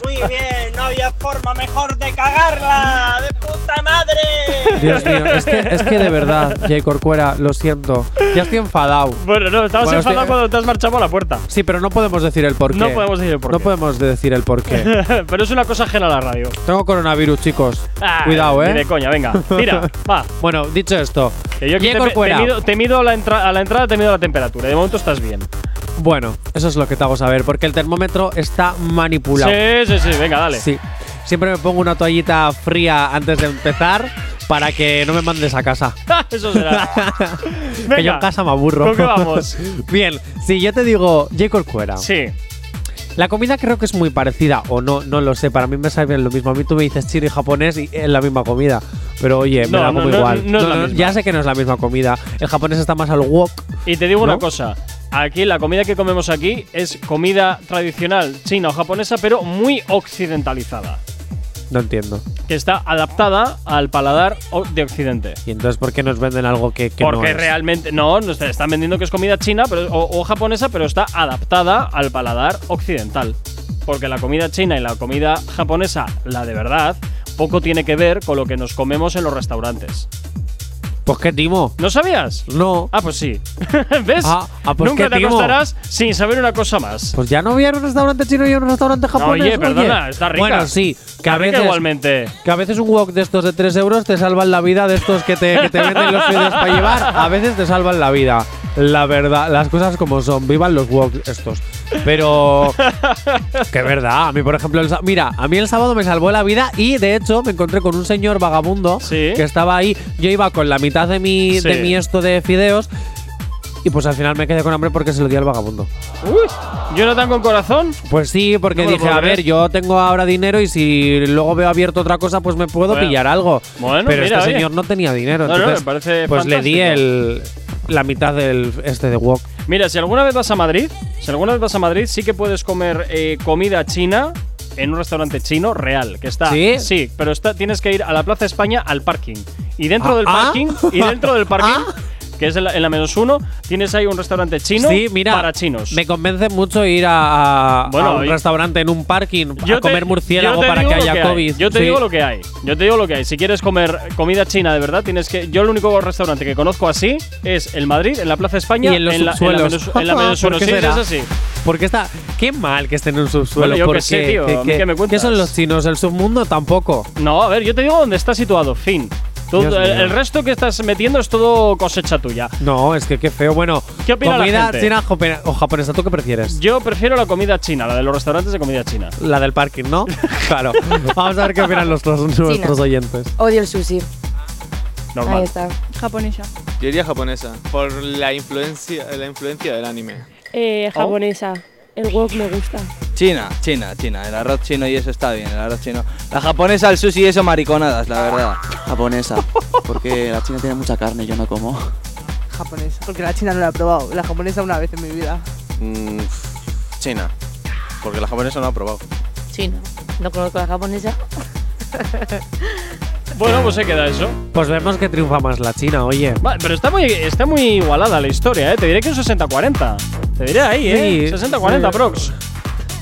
Muy bien, no había forma mejor de cagarla. ¡De puta madre! Dios mío, es que, es que de verdad, J. Corcuera, lo siento. Ya estoy enfadado. Bueno, no, estabas Bueno, enfadado estoy- cuando te has marchado por la puerta. Sí, pero no podemos decir el porqué. No podemos decir el porqué. No podemos decir el porqué. *laughs* Pero es una cosa ajena a la radio. Tengo coronavirus, chicos. Ah, Cuidado, ni eh. de coña, venga. Tira, *laughs* va. Bueno, dicho esto, Que yo aquí J. te, te mido, te mido a, la entra- a la entrada, te mido la temperatura. De momento estás bien. Bueno, eso es lo que te hago saber, porque el termómetro está manipulado. Sí, sí, sí, venga, dale. Sí. Siempre me pongo una toallita fría antes de empezar para que no me mandes a casa. *laughs* Eso será. *laughs* que yo en casa me aburro. ¿con qué vamos? *laughs* Bien, si yo te digo J. Corcuera. Sí. La comida creo que es muy parecida, o no, no lo sé. Para mí me sabe lo mismo. A mí tú me dices chino y japonés y es la misma comida. Pero oye, me No, como no, igual. no es la misma. ya sé que no es la misma comida. El japonés está más al wok. Y te digo una cosa. Aquí la comida que comemos aquí es comida tradicional china o japonesa, pero muy occidentalizada. No entiendo. Que está adaptada al paladar de Occidente. Y entonces, ¿por qué nos venden algo que, que Porque no es? realmente. No, nos están vendiendo que es comida china pero, o, o japonesa, pero está adaptada al paladar occidental. Porque la comida china y la comida japonesa, la de verdad, poco tiene que ver con lo que nos comemos en los restaurantes. Pues qué timo. ¿No sabías? No. Ah, pues sí. *laughs* ¿Ves? Ah, ah, pues Nunca qué te timo. acostarás sin saber una cosa más. Pues ya no había un restaurante chino y un restaurante japonés. oye, perdona, está rica. Bueno, sí. Que a veces, igualmente. Que a veces un wok de estos de 3 euros te salvan la vida de estos que te, que te venden los fideos para llevar. A veces te salvan la vida. La verdad, las cosas como son. Vivan los woks estos. Pero. que verdad. A mí, por ejemplo, el mira, a mí el sábado me salvó la vida y de hecho me encontré con un señor vagabundo que estaba ahí. Yo iba con la mitad de mi, Sí. de mi esto de fideos. Y pues al final me quedé con hambre porque se lo di al vagabundo. Uy, Jonathan con corazón. Pues sí, porque No dije, a ver, yo tengo ahora dinero y si luego veo abierto otra cosa, pues me puedo Bueno. pillar algo. Bueno, Pero mira, este oye. señor no tenía dinero, No, no, entonces me parece pues le di el la mitad del este de wok. Mira, si alguna vez vas a Madrid, si alguna vez vas a Madrid, sí que puedes comer eh, comida china en un restaurante chino real, que está ¿Sí? Sí, pero está tienes que ir a la Plaza España al parking. Y dentro Ah, del ah. parking, y dentro del *laughs* parking, que es en la, en la menos uno, tienes ahí un restaurante chino sí, mira, para chinos. Me convence mucho ir a, a- Bueno, a un restaurante en un parking Yo a te- comer murciélago yo te para digo que haya hay. COVID. Yo te Sí. digo lo que hay. Yo te digo lo que hay. Si quieres comer comida china de verdad, tienes que. Yo el único restaurante que conozco así es el Madrid, en la Plaza España, y en los la, en la menos, en la menos *laughs* ¿Por uno. qué Sí, será? es así. Porque está qué mal que estén en un subsuelo. Bueno, qué porque, sé, tío, ¿a mí qué me cuentas? son los chinos? El submundo tampoco. No, a ver, yo te digo dónde está situado. Fin. El, resto que estás metiendo es todo cosecha tuya. No, es que qué feo. Bueno, ¿Qué opina la comida gente? china o japonesa, ¿tú qué prefieres? Yo prefiero la comida china, la de los restaurantes de comida china. La del parking, ¿no? *laughs* claro. Vamos a ver qué opinan nuestros, nuestros oyentes. Odio el sushi. Normal. Ahí está. Japonesa. Yo diría japonesa, por la influencia, la influencia del anime. Eh, japonesa. El wok me gusta. China, China, China. El arroz chino y eso está bien, el arroz chino. La japonesa, el sushi y eso mariconadas, la verdad. Japonesa. Porque la china tiene mucha carne y yo no como. Japonesa. Porque la china no la he probado. La japonesa una vez en mi vida. Mm, China. Porque la japonesa no ha probado. Chino. No conozco la japonesa. *laughs* Bueno, pues se queda eso. Pues vemos que triunfa más la China, oye. Vale, pero está muy, está muy igualada la historia, ¿eh? Te diré que un 60-40. Te diré ahí, ¿eh? Sí, 60-40, sí. prox.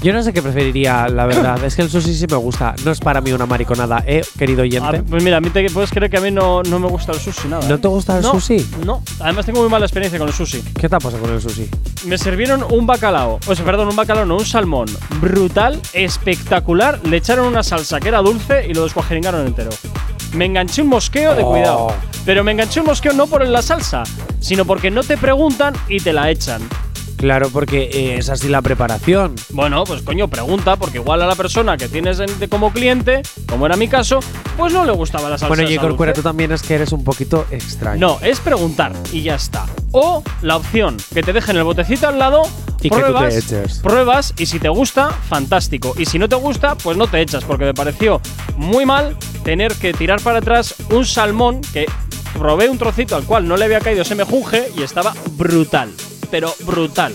Yo no sé qué preferiría, la verdad. es que el sushi sí me gusta. No es para mí una mariconada, ¿eh, querido Ah, oyente? pues mira, a mí te puedes creer que a mí no, no me gusta el sushi nada. ¿No ¿eh? te gusta el No, sushi? No, además tengo muy mala experiencia con el sushi. ¿Qué te pasa con el sushi? Me sirvieron un bacalao, o sea, perdón, un bacalao, no, un salmón brutal, espectacular. Le echaron una salsa que era dulce y lo descuajeringaron entero. me enganché un mosqueo de Oh. cuidado. Pero me enganché un mosqueo no por la salsa, sino porque no te preguntan y te la echan. Claro, porque eh, es así la preparación. Bueno, pues coño, pregunta, porque igual a la persona que tienes en- de- como cliente, como era mi caso, pues no le gustaba la salsa. Bueno, Corcuera, dulce. tú también es que eres un poquito extraño. No, es preguntar y ya está. O la opción, que te dejen el botecito al lado, Y que tú te pruebas, eches. pruebas y si te gusta, fantástico. Y si no te gusta, pues no te echas, porque me pareció muy mal tener que tirar para atrás un salmón que probé un trocito al cual no le había caído ese mejunje y estaba brutal. Pero brutal.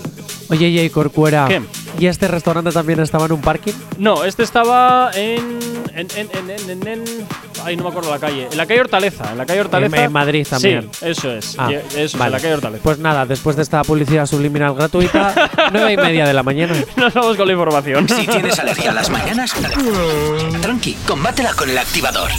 Oye, Jay Corcuera. ¿Qué? ¿Y este restaurante también estaba en un parking? No, este estaba en. En, en, en, en, en- en- Ay, no me acuerdo la calle. En la calle Hortaleza. En la calle Hortaleza. En- en Madrid también. Sí, eso es. Ah, Y- Eso es, vale. en la calle Hortaleza. Pues nada, después de esta publicidad subliminal gratuita, *laughs* nueve y media de la mañana. *laughs* Nos vamos con la información. Si tienes alergia a las mañanas, tranqui, combátela con el activador.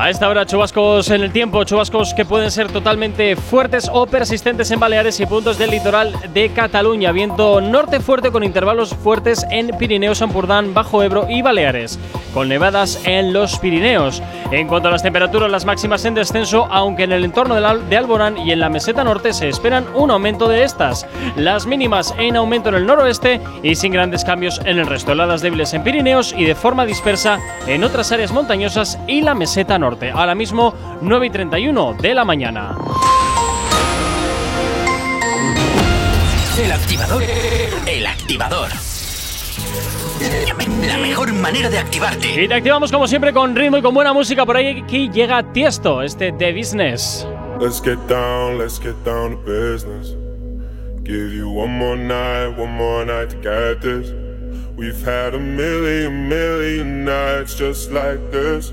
A esta hora, chubascos en el tiempo, chubascos que pueden ser totalmente fuertes o persistentes en Baleares y puntos del litoral de Cataluña. Viento norte fuerte con intervalos fuertes en Pirineos, Ampurdán, Bajo Ebro y Baleares, con nevadas en los Pirineos. En cuanto a las temperaturas, las máximas en descenso, aunque en el entorno de Alborán y en la meseta norte se esperan un aumento de estas. Las mínimas en aumento en el noroeste y sin grandes cambios en el resto. Heladas débiles en Pirineos y de forma dispersa en otras áreas montañosas y la meseta norte. Ahora mismo 9 y 31 de la mañana. El activador. El activador. La mejor manera de activarte. Y te activamos como siempre con ritmo y con buena música. Por ahí aquí llega Tiesto, este The Business. Let's get down, let's get down to business. Give you one more night, one more night to get this. We've had a million, million nights just like this.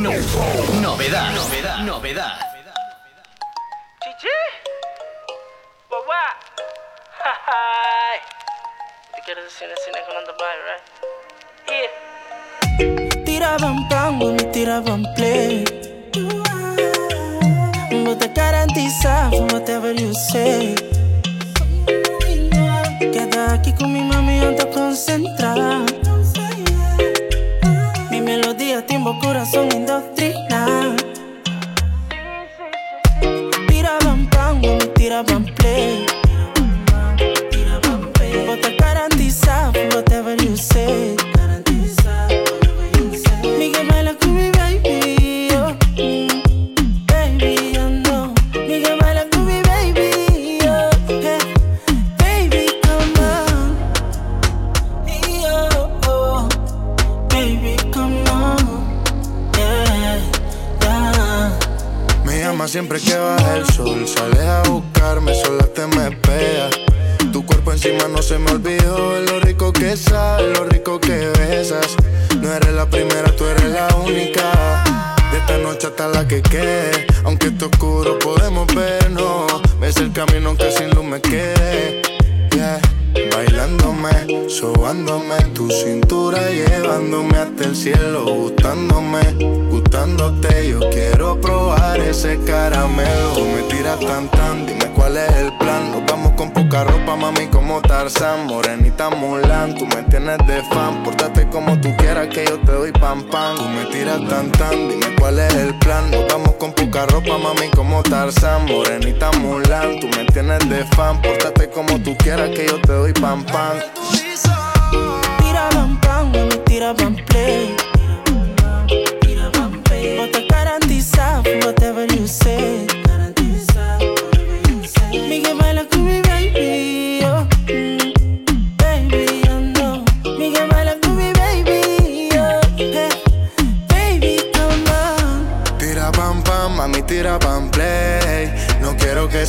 No, novedad, novedad, novedad. Chichi. Guagua. Hi. Te quieres decir el cine con the vibe, right? Yeah. Tiraban pan, mami, tiraban play. But te garantiza whatever you say. Queda aquí con mi mami, ando concentrada. Mi melodía timbo corazón indoctrina. Tiraban pan, mami, tiraban play. But te garantiza whatever you say. Siempre que baja el sol. Sales a buscarme, sola te me esperas. Tu cuerpo encima no se me olvidó lo rico que sabes, lo rico que besas. No eres la primera, tú eres la única. De esta noche hasta la que quede. Aunque esté oscuro, podemos vernos. Ves el camino que sin luz me quede. Bailándome, sobándome tu cintura, llevándome hasta el cielo, gustándome, gustándote. Yo quiero probar ese caramelo. Me tiras tan tan, dime cuál es el plan. Nos vamos con poca ropa, mami, como Tarzán, morenita Mulan. Tú me tienes de fan, pórtate como tú quieras que yo te doy pam pam. Tú me tiras tan tan, dime cuál es el plan. Nos vamos con poca ropa, mami, como Tarzán, morenita Mulan. Tú me tienes de fan, pórtate como tú quieras que yo te doy pam pam. Tira pam pam, mami, tira pam play.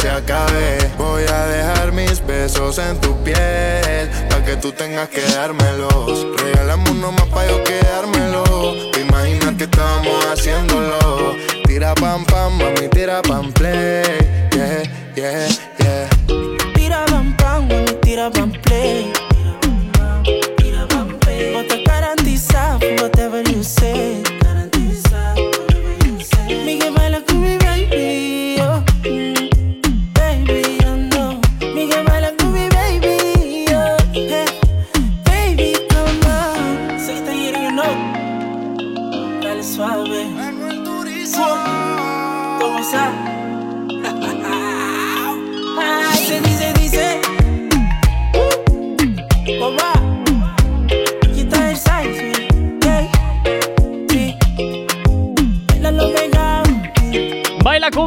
Se acabe. Voy a dejar mis besos en tu piel. Pa' que tú tengas que dármelos. Regálame uno más pa' yo quedármelo. Te imaginas que estábamos haciéndolo. Tira pam pam, mami, tira pam play. Yeah, yeah, yeah. Tira pam pam, mami, tira pam play. Bota garantizado, whatever you say.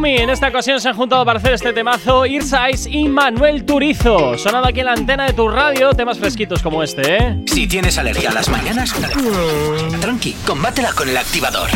En esta ocasión se han juntado para hacer este temazo Irsais y Manuel Turizo. Sonando aquí en la antena de tu radio, temas fresquitos como este, ¿eh? Si tienes alergia a las mañanas, tranqui, combátela con el activador.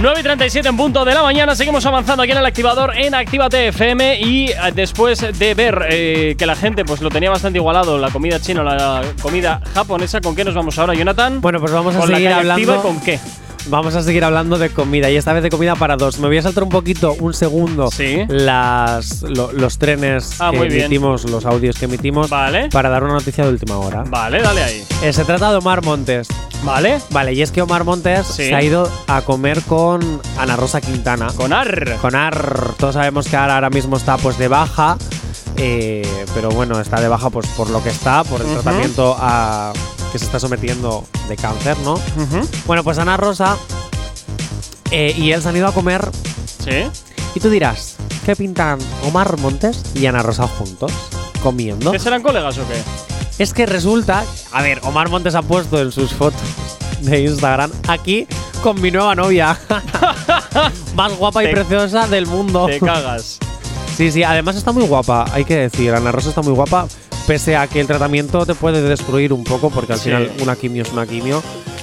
9 y 37 en punto de la mañana, seguimos avanzando aquí en el activador en Actívate FM y eh, después de ver eh, que la gente pues lo tenía bastante igualado, la comida china, la comida japonesa, ¿con qué nos vamos ahora, Jonathan? Bueno, pues vamos a ¿Con la seguir activa hablando. con qué? Vamos a seguir hablando de comida y esta vez de comida para dos. Me voy a saltar un poquito, un segundo, las, lo- los trenes Ah, que bien. emitimos, los audios que emitimos, para dar una noticia de última hora. Vale, dale ahí. Eh, se trata de Omar Montes. ¿Vale? Vale, y es que Omar Montes Sí. se ha ido a comer con Ana Rosa Quintana. Con Ar. Con Ar. Todos sabemos que Ar ahora mismo está pues de baja. eh, pero bueno, está de baja pues por lo que está, por el tratamiento a- que se está sometiendo de cáncer, ¿no? Bueno, pues Ana Rosa eh, y él se han ido a comer. Sí. Y tú dirás, ¿qué pintan Omar Montes y Ana Rosa juntos? Comiendo. ¿Que serán colegas o qué? Es que resulta, a ver, Omar Montes ha puesto en sus fotos de Instagram aquí con mi nueva novia. *laughs* Más guapa y Te- preciosa del mundo. Te cagas. Sí, sí, además está muy guapa, hay que decir, Ana Rosa está muy guapa, pese a que el tratamiento te puede destruir un poco, porque al Sí. final una quimio es una quimio.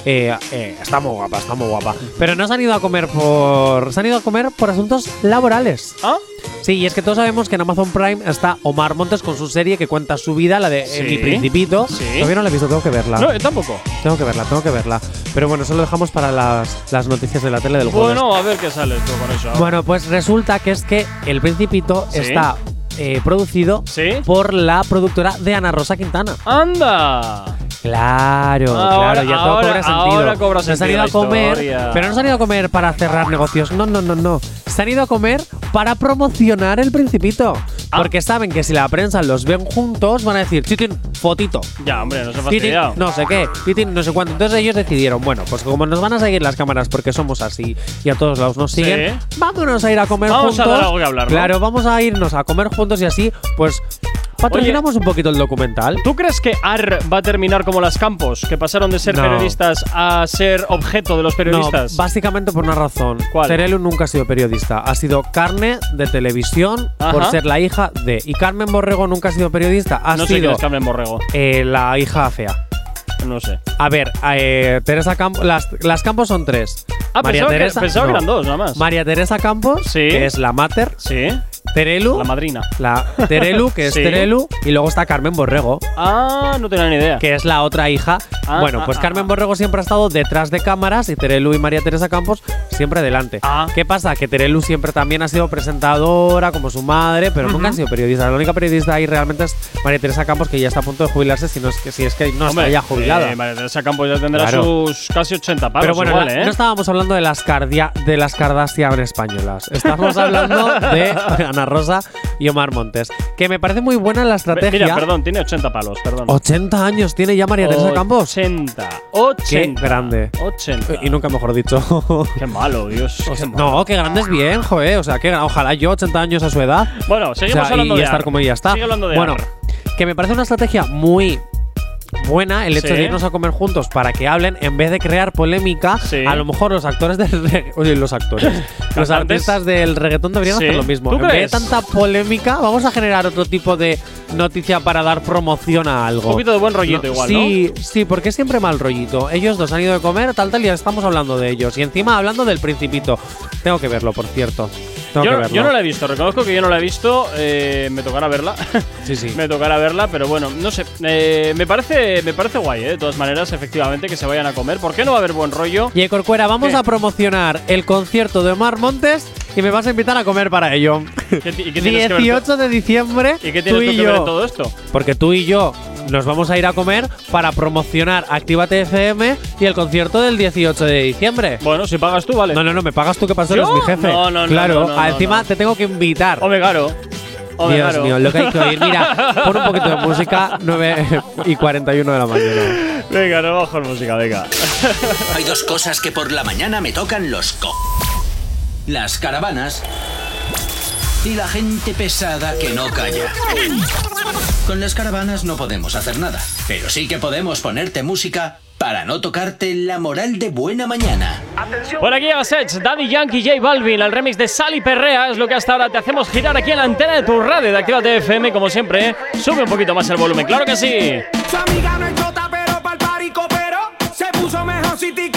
eh, eh, está muy guapa, está muy guapa. Pero no se han ido a comer por. Se han ido a comer por asuntos laborales. ¿Ah? Sí, y es que todos sabemos que en Amazon Prime está Omar Montes con su serie que cuenta su vida, la de Sí. Mi Principito. Sí. Todavía no la he visto, tengo que verla. No, yo tampoco. Tengo que verla, tengo que verla. Pero bueno, eso lo dejamos para las, las noticias de la tele del jueves. Bueno, a ver qué sales tú con eso. Bueno, pues resulta que es que El Principito Sí. está eh, producido por la productora de Ana Rosa Quintana. ¡Anda! Claro, Ahora- claro, ya todo ahora- cobra sentido. ahora cobra Se han sentido ido a comer, historia. pero no se han ido a comer para cerrar negocios. No, no, no, no. Se han ido a comer para promocionar El Principito. Ah. Porque saben que si la prensa los ven juntos, van a decir, chitin, fotito. Ya, hombre, no se Titin, fastidiado. no sé qué, titin, no sé cuánto. Entonces ellos decidieron, bueno, pues como nos van a seguir las cámaras porque somos así y a todos lados nos siguen, vámonos a ir a comer Vamos a juntos. dar algo que hablar, ¿no? Claro, vamos a irnos a comer juntos y así, pues patrocinamos un poquito el documental. ¿Tú crees que AR va a terminar como las Campos, que pasaron de ser No. periodistas a ser objeto de los periodistas? No, básicamente por una razón. ¿Cuál? Cerelu nunca ha sido periodista. Ha sido carne de televisión por ser la hija de. Y Carmen Borrego nunca ha sido periodista. Ha no sé quién sido es Carmen Borrego. eh, la hija fea. No sé. A ver, eh, Teresa Campos. Las, las Campos son tres. Ah, pensaba que- pensaba que eran dos, nada más. María Teresa Campos, Sí. que es la mater. Sí. Terelu. La madrina. La Terelu, que es *laughs* Sí. Terelu. Y luego está Carmen Borrego, Ah, no tenía ni idea. que es la otra hija. Ah, bueno, ah, pues ah, Carmen Borrego siempre ha estado detrás de cámaras y Terelu y María Teresa Campos siempre delante. ¿Qué pasa? Que Terelu siempre también ha sido presentadora, como su madre, pero nunca ha sido periodista. La única periodista ahí realmente es María Teresa Campos, que ya está a punto de jubilarse, si, no es, que, si es que no Hombre, está ya jubilada. eh, María Teresa Campos ya tendrá Claro. sus casi 80 palos Pero bueno, igual, ¿eh? no estábamos hablando de las, cardia de las Kardashian españolas. Estábamos hablando de *laughs* Ana Rosa y Omar Montes. Que me parece muy buena la estrategia. Mira, perdón, tiene 80 palos, perdón. 80 años tiene ya María Teresa Campos. 80. Qué 80. grande. 80. Y nunca mejor dicho. Qué malo, Dios. Qué malo. no, qué grande es bien, joder. O sea, que ojalá yo 80 años a su edad. Bueno, seguimos O sea, hablando y de estar Ar. como ella está. Sigue hablando de bueno, Ar. que me parece una estrategia muy buena el hecho Sí. de irnos a comer juntos para que hablen en vez de crear polémica. Sí. A lo mejor los actores del oye, los actores, *laughs* los artistas del reggaetón deberían Sí. hacer lo mismo. ¿Tú En vez crees? de tanta polémica, vamos a generar otro tipo de noticia para dar promoción a algo. Un poquito de buen rollito igual, sí, Sí, porque siempre mal rollito. Ellos dos han ido de comer, tal, tal, y ya estamos hablando de ellos. Y encima hablando del Principito. Tengo que verlo, por cierto. Tengo Yo, que verlo. yo no la he visto, reconozco que yo no la he visto. eh, me tocará verla. *laughs* Sí, sí. me tocará verla, pero bueno, no sé. eh, me parece me parece guay, ¿eh? De todas maneras, efectivamente, que se vayan a comer. ¿Por qué no va a haber buen rollo? Y Corcuera, vamos ¿Qué? a promocionar el concierto de Omar Montes y me vas a invitar a comer para ello. *laughs* ¿Qué y qué tienes que ver 18 de diciembre. ¿Y qué tienes tú tú y que ver yo. en todo esto? Porque tú y yo nos vamos a ir a comer para promocionar Actívate FM y el concierto del 18 de diciembre. Bueno, si pagas tú, vale. No, no, no, me pagas tú que pasó, eres mi jefe. No, no, no, Claro, no, no, no, encima no. te tengo que invitar. Hombre, claro. Hombre, Dios claro. mío, lo que hay que oír. Mira, pon un poquito de música, *laughs* 9 y 41 de la mañana. Venga, no bajo música, venga. Hay dos cosas que por la mañana me tocan los co. Las caravanas y la gente pesada que no calla. Con las caravanas no podemos hacer nada, pero sí que podemos ponerte música para no tocarte la moral de buena mañana. Por aquí llega Sech, Daddy Yankee, J Balvin, el remix de Sally Perrea es lo que hasta ahora te hacemos girar aquí en la antena de tu radio de Actívate FM, como siempre. ¿eh? Sube un poquito más el volumen, claro que sí. Su amiga no es chota, pero pa'l cooperó. Se puso mejor City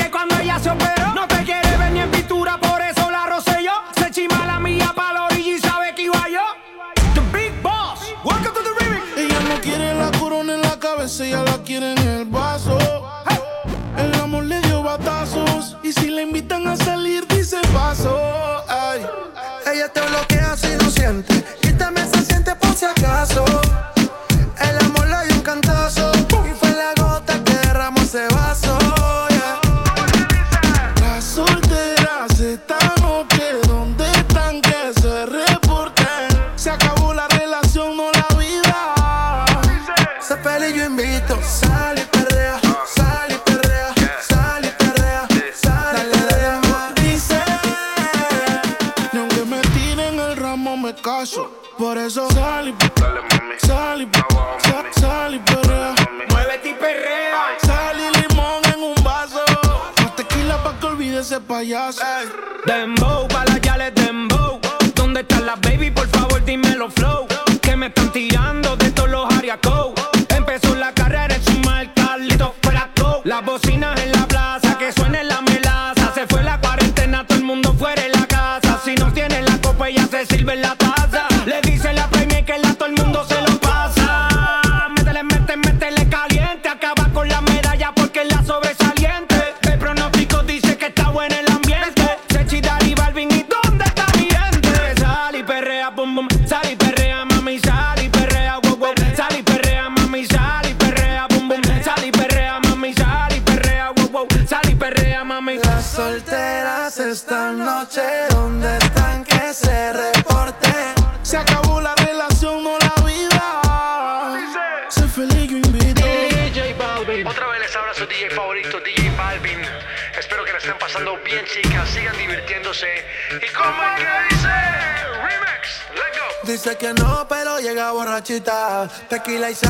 Tequila y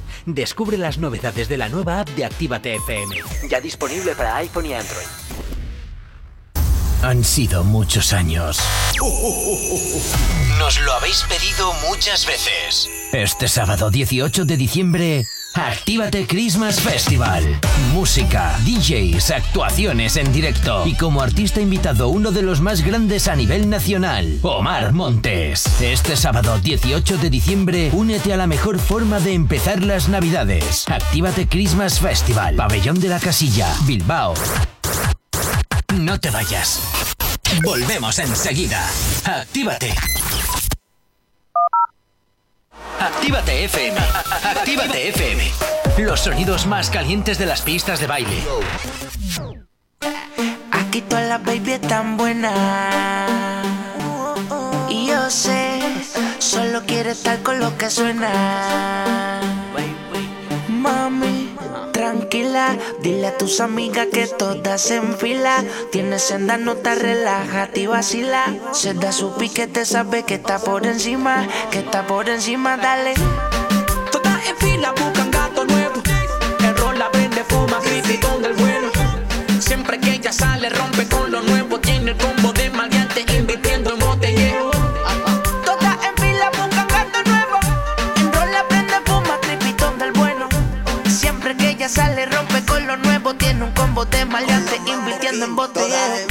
Descubre las novedades de la nueva app de Actívate FM. Ya disponible para iPhone y Android. Han sido muchos años. Nos lo habéis pedido muchas veces. Este sábado 18 de diciembre, Actívate Christmas Festival. Música, DJs, actuaciones en directo. Y como artista invitado, uno de los más grandes a nivel nacional, Omar Montes. Este sábado 18 de diciembre, únete a la mejor forma de empezar las navidades. Actívate Christmas Festival. Pabellón de la Casilla, Bilbao. No te vayas. Volvemos enseguida. Actívate. Actívate FM. Actívate FM. Los sonidos más calientes de las pistas de baile. Aquí todas las baby están buenas. Y yo sé, solo quiere estar con lo que suena. Mami, tranquila, dile a tus amigas que todas en fila. Tienes senda, no te relájate y vacila. Se da su piquete, sabe que está por encima, que está por encima, dale. Todas en fila buscan Tiene un combo de maleante, invirtiendo en botellero.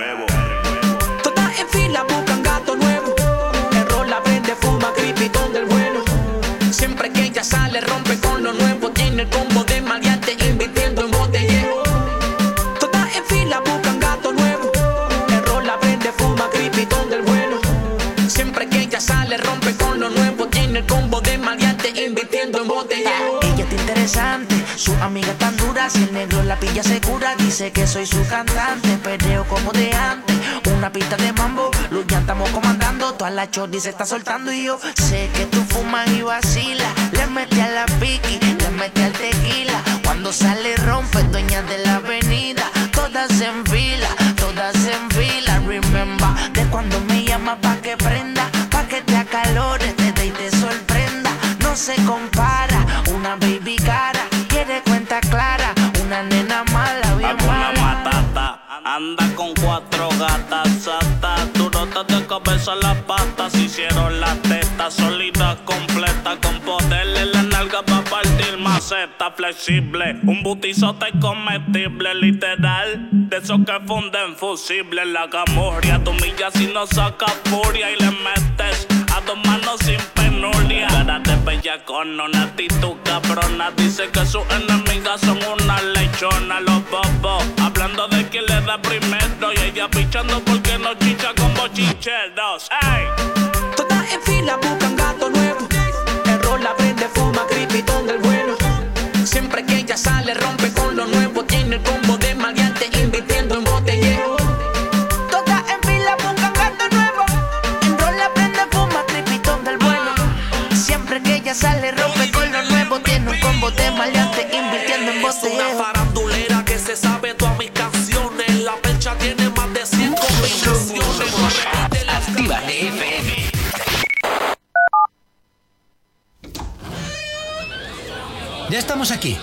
Huevo. Todas en fila buscan gato nuevo. El rol la prende, fuma, cripitón del bueno. Siempre que ella sale, rompe con lo nuevo. Tiene el combo de maleante, invirtiendo en botellero. Todas en fila buscan gato nuevo. El rol la prende, fuma, cripitón del bueno. Siempre que ella sale, rompe con lo nuevo. Tiene el combo de maleante, invirtiendo en botellero. Ella está interesante, su amiga tan dura, si el negro la pilla segura, dice que soy su cantante. Pereo como de antes, una pista de mambo, luz ya estamos comandando. Toda la chordi se está soltando y yo sé que tú fumas y vacilas. Le metí a la piqui, le metí al tequila. Cuando sale rompe, dueña de la avenida. Todas en fila, todas en fila. Remember, de cuando me llama pa' que prenda, pa' que te acalores, te dé y te sorprenda. No se compara son las patas, hicieron las tetas, solita, completa, con poder en la nalga para partir maceta, flexible, un butizote comestible, literal, de esos que funden fusibles, la camorria, tu milla si no saca furia y le metes a dos manos sin penuria. Cara de bellacona, una actitud cabrona. Dice que sus enemigas son una lechona, los bobos. Hablando de quién le da primero. Y ella pichando porque no chicha con bochicheros. ¡Ey! Todas en fila buscan Ya estamos aquí.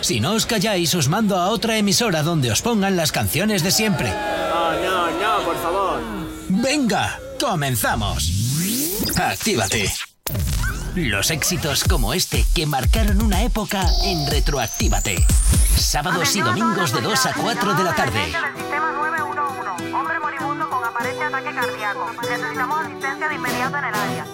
Si no os calláis, os mando a otra emisora donde os pongan las canciones de siempre. No, no, no, por favor. Venga, comenzamos. Actívate. Los éxitos como este que marcaron una época en Retroactívate. Sábados y domingos de 2 a 4 de la tarde. Hombre moribundo con aparente ataque cardíaco. Necesitamos asistencia de inmediato en el área.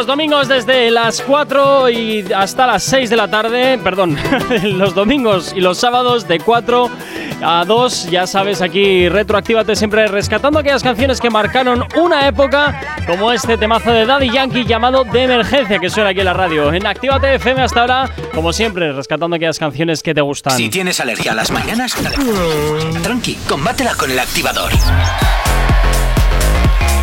Los domingos desde las 4 y hasta las 6 de la tarde, perdón, *laughs* los domingos y los sábados de 4 a 2, ya sabes, aquí retroactívate siempre rescatando aquellas canciones que marcaron una época, como este temazo de Daddy Yankee llamado De Emergencia, que suena aquí en la radio. En Actívate FM hasta ahora, como siempre, rescatando aquellas canciones que te gustan. Si tienes alergia a las mañanas, tranqui, combátela con el activador.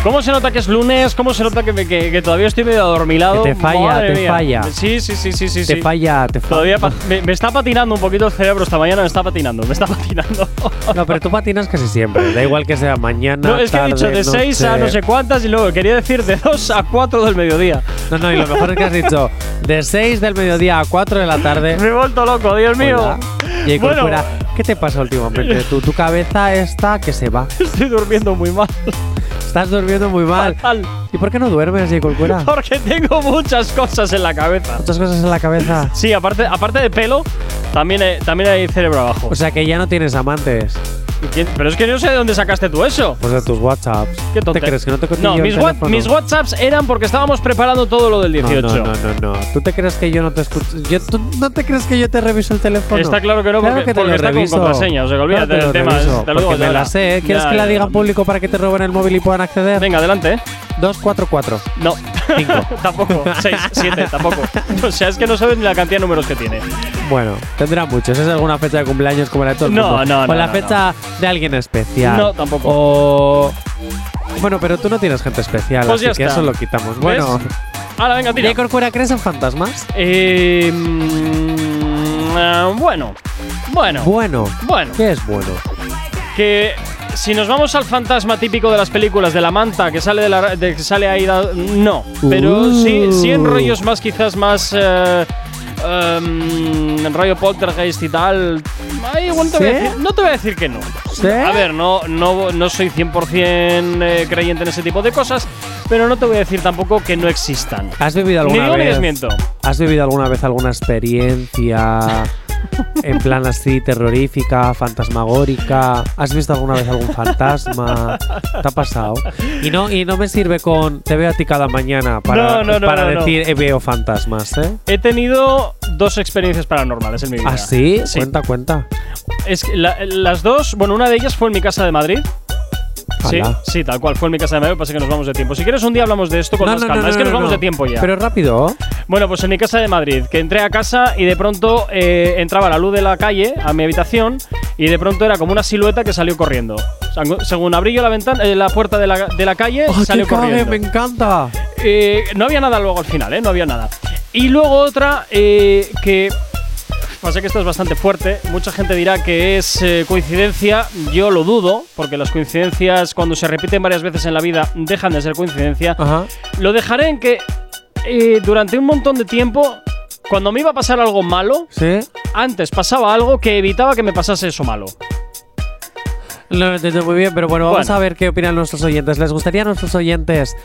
¿Cómo se nota que es lunes? ¿Cómo se nota que, que- que todavía estoy medio adormilado? Que te falla, Madre te mía. falla. Sí, sí, sí, sí, sí. Te sí. falla, te falla. Todavía me, me está patinando un poquito el cerebro esta mañana, me está patinando, me está patinando. *laughs* No, pero tú patinas casi siempre. Da igual que sea mañana. No, es que he dicho tarde, de 6 a no sé cuántas y luego quería decir de 2 a 4 del mediodía. No, no, y lo mejor es que has dicho de 6 del mediodía a 4 de la tarde. Me he vuelto loco, Dios mío. Hola. Y Bueno. Corcuera, ¿qué te pasa últimamente? Tu, tu cabeza está que se va. *laughs* Estoy durmiendo muy mal. Estás durmiendo muy mal. Fatal. ¿Y por qué no duermes, J. Corcuera? *laughs* Porque tengo muchas cosas en la cabeza. Muchas cosas en la cabeza. Sí, aparte, aparte de pelo, también, también hay cerebro abajo. O sea que ya no tienes amantes. ¿Y quién- Pero es que no sé de dónde sacaste tú eso. Pues de tus WhatsApps. ¿Qué ¿Te crees que no te No, mis, wa- mis WhatsApps eran porque estábamos preparando todo lo del 18. No, no, no, no, no. ¿Tú te crees que yo no te escucho? Yo, ¿tú ¿No te crees que yo te reviso el teléfono? Está claro que no, Claro porque, que te porque está reviso. con contraseña. O sea, que olvídate Claro del tema. reviso, te lo digo me la sé. ¿eh? ¿Quieres Ya, que la diga en público para que te roben el móvil y puedan acceder? Venga, adelante, ¿eh? 244. No. Cinco. *laughs* tampoco. 6, 7, tampoco. *laughs* O sea, es que no sabes ni la cantidad de números que tiene. Bueno, tendrá muchos. ¿Es alguna fecha de cumpleaños como la de todo el No, mundo? no, O no, la no, fecha de alguien especial. No, tampoco. O. Bueno, pero tú no tienes gente especial, Pues así ya que está. eso lo quitamos. Bueno. Ahora, venga, tira. ¿Y Corcuera crees en fantasmas? Eh, mm, ah, bueno. Bueno. Bueno. Bueno. ¿Qué es bueno? Que si nos vamos al fantasma típico de las películas de la manta que sale de la de que sale ahí no, pero Uh. sí sí en rollos más quizás más eh, em, en rollo poltergeist y tal. Igual te voy a ¿Sí? decir- no te voy a decir que no. ¿Sí? A ver, no, no, no soy 100% eh, creyente en ese tipo de cosas, pero no te voy a decir tampoco que no existan. ¿Has vivido Ni alguna ni vez? desmiento. ¿Has vivido alguna vez alguna experiencia en plan así terrorífica, fantasmagórica? ¿Has visto alguna vez algún fantasma? ¿Te ha pasado? Y no, y no me sirve con te veo a ti cada mañana para, No, no, para no. decir "Eh, veo fantasmas, ¿eh? He tenido dos experiencias paranormales en mi vida. ¿Ah, sí? Sí. Cuenta, cuenta. Es que la- las dos, bueno, una de ellas fue en mi casa de Madrid. Sí, sí, tal cual, fue en mi casa de Madrid, pasa que nos vamos de tiempo. Si quieres un día hablamos de esto con No, más no, calma, no, es que no, nos no, vamos no. de tiempo ya. Pero rápido. Bueno, pues en mi casa de Madrid, que entré a casa y de pronto eh, entraba la luz de la calle a mi habitación y de pronto era como una silueta que salió corriendo. O sea, según abrí yo la ventana, eh, la puerta de la, de la calle, ¡Oh, salió qué cague! corriendo. ¡Me encanta! Eh, no había nada luego al final, ¿eh? No había nada. Y luego otra eh, que. Pasa que esto es bastante fuerte. Mucha gente dirá que es eh, coincidencia. Yo lo dudo, porque las coincidencias, cuando se repiten varias veces en la vida, dejan de ser coincidencia. Ajá. Lo dejaré en que eh, durante un montón de tiempo, cuando me iba a pasar algo malo, ¿Sí? antes pasaba algo que evitaba que me pasase eso malo. Lo entiendo muy bien, pero bueno, vamos Bueno. a ver qué opinan nuestros oyentes. ¿Les gustaría a nuestros oyentes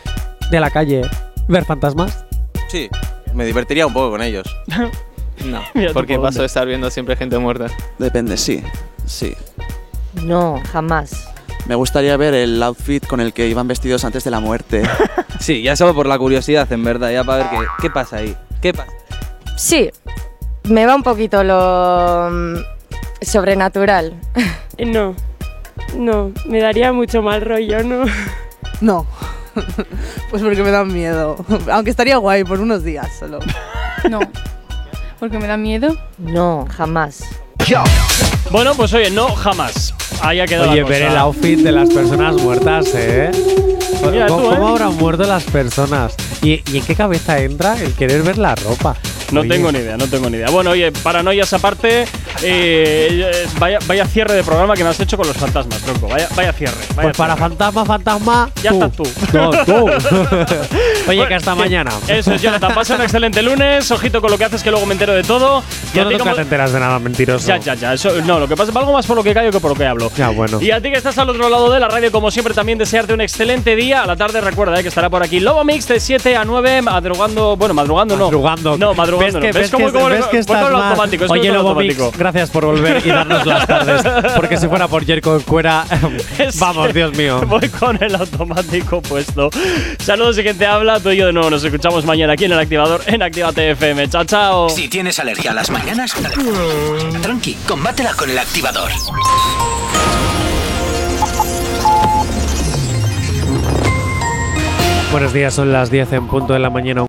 de la calle ver fantasmas? Sí, me divertiría un poco con ellos. *laughs* No, *laughs* porque por paso de estar viendo siempre gente muerta. Depende, sí. Sí. No, jamás. Me gustaría ver el outfit con el que iban vestidos antes de la muerte. *laughs* Sí, ya solo por la curiosidad, en verdad, ya para ver qué, qué pasa ahí. ¿Qué pasa? Sí, me va un poquito lo mm, sobrenatural. No, no, me daría mucho mal rollo, ¿no? No. *laughs* pues porque me dan miedo. Aunque estaría guay por unos días solo. No, porque me da miedo. No, jamás. Bueno, pues oye, no, jamás. Ahí ha quedado Oye, la ver el outfit de las personas muertas, ¿eh? Mira ¿Cómo, tú, ¿eh? cómo habrán muerto las personas? ¿Y, y en qué cabeza entra el querer ver la ropa? No Oye, tengo ni idea, no tengo ni idea. Bueno, oye, paranoias aparte, eh, vaya, vaya cierre de programa que me has hecho con los fantasmas, tronco. Vaya, vaya cierre. Vaya Pues para cierre. fantasma, fantasma. Ya tú. estás tú. No, tú. *laughs* Oye, Bueno, que hasta mañana. Eso es, Jonathan. Pasa un excelente lunes. Ojito con lo que haces, que luego me entero de todo. Y Tú a no nunca te enteras de nada mentiroso. Ya, ya, ya. Eso, no, lo que pasa es algo más por lo que callo que por lo que hablo. Ya, bueno. Y a ti que estás al otro lado de la radio, como siempre, también desearte un excelente día. A la tarde recuerda eh, que estará por aquí Lobo Mix de 7 a 9, madrugando. Bueno, madrugando no. Madrugando. No, madrugando. Abandono. que, ves cómo- que- cómo- ves que estás mal? automático? Oye, Lobo Mix, gracias por volver y darnos las *laughs* tardes. Porque si fuera por Jerko Cuera, *laughs* vamos, Dios mío. Voy con el automático puesto. Saludos y quien te habla, tú y yo de nuevo. Nos escuchamos mañana aquí en el activador en Actívate FM. Chao, chao. Si tienes alergia a las mañanas, tranqui, combátela con el activador. Buenos días, son las 10 en punto de la mañana.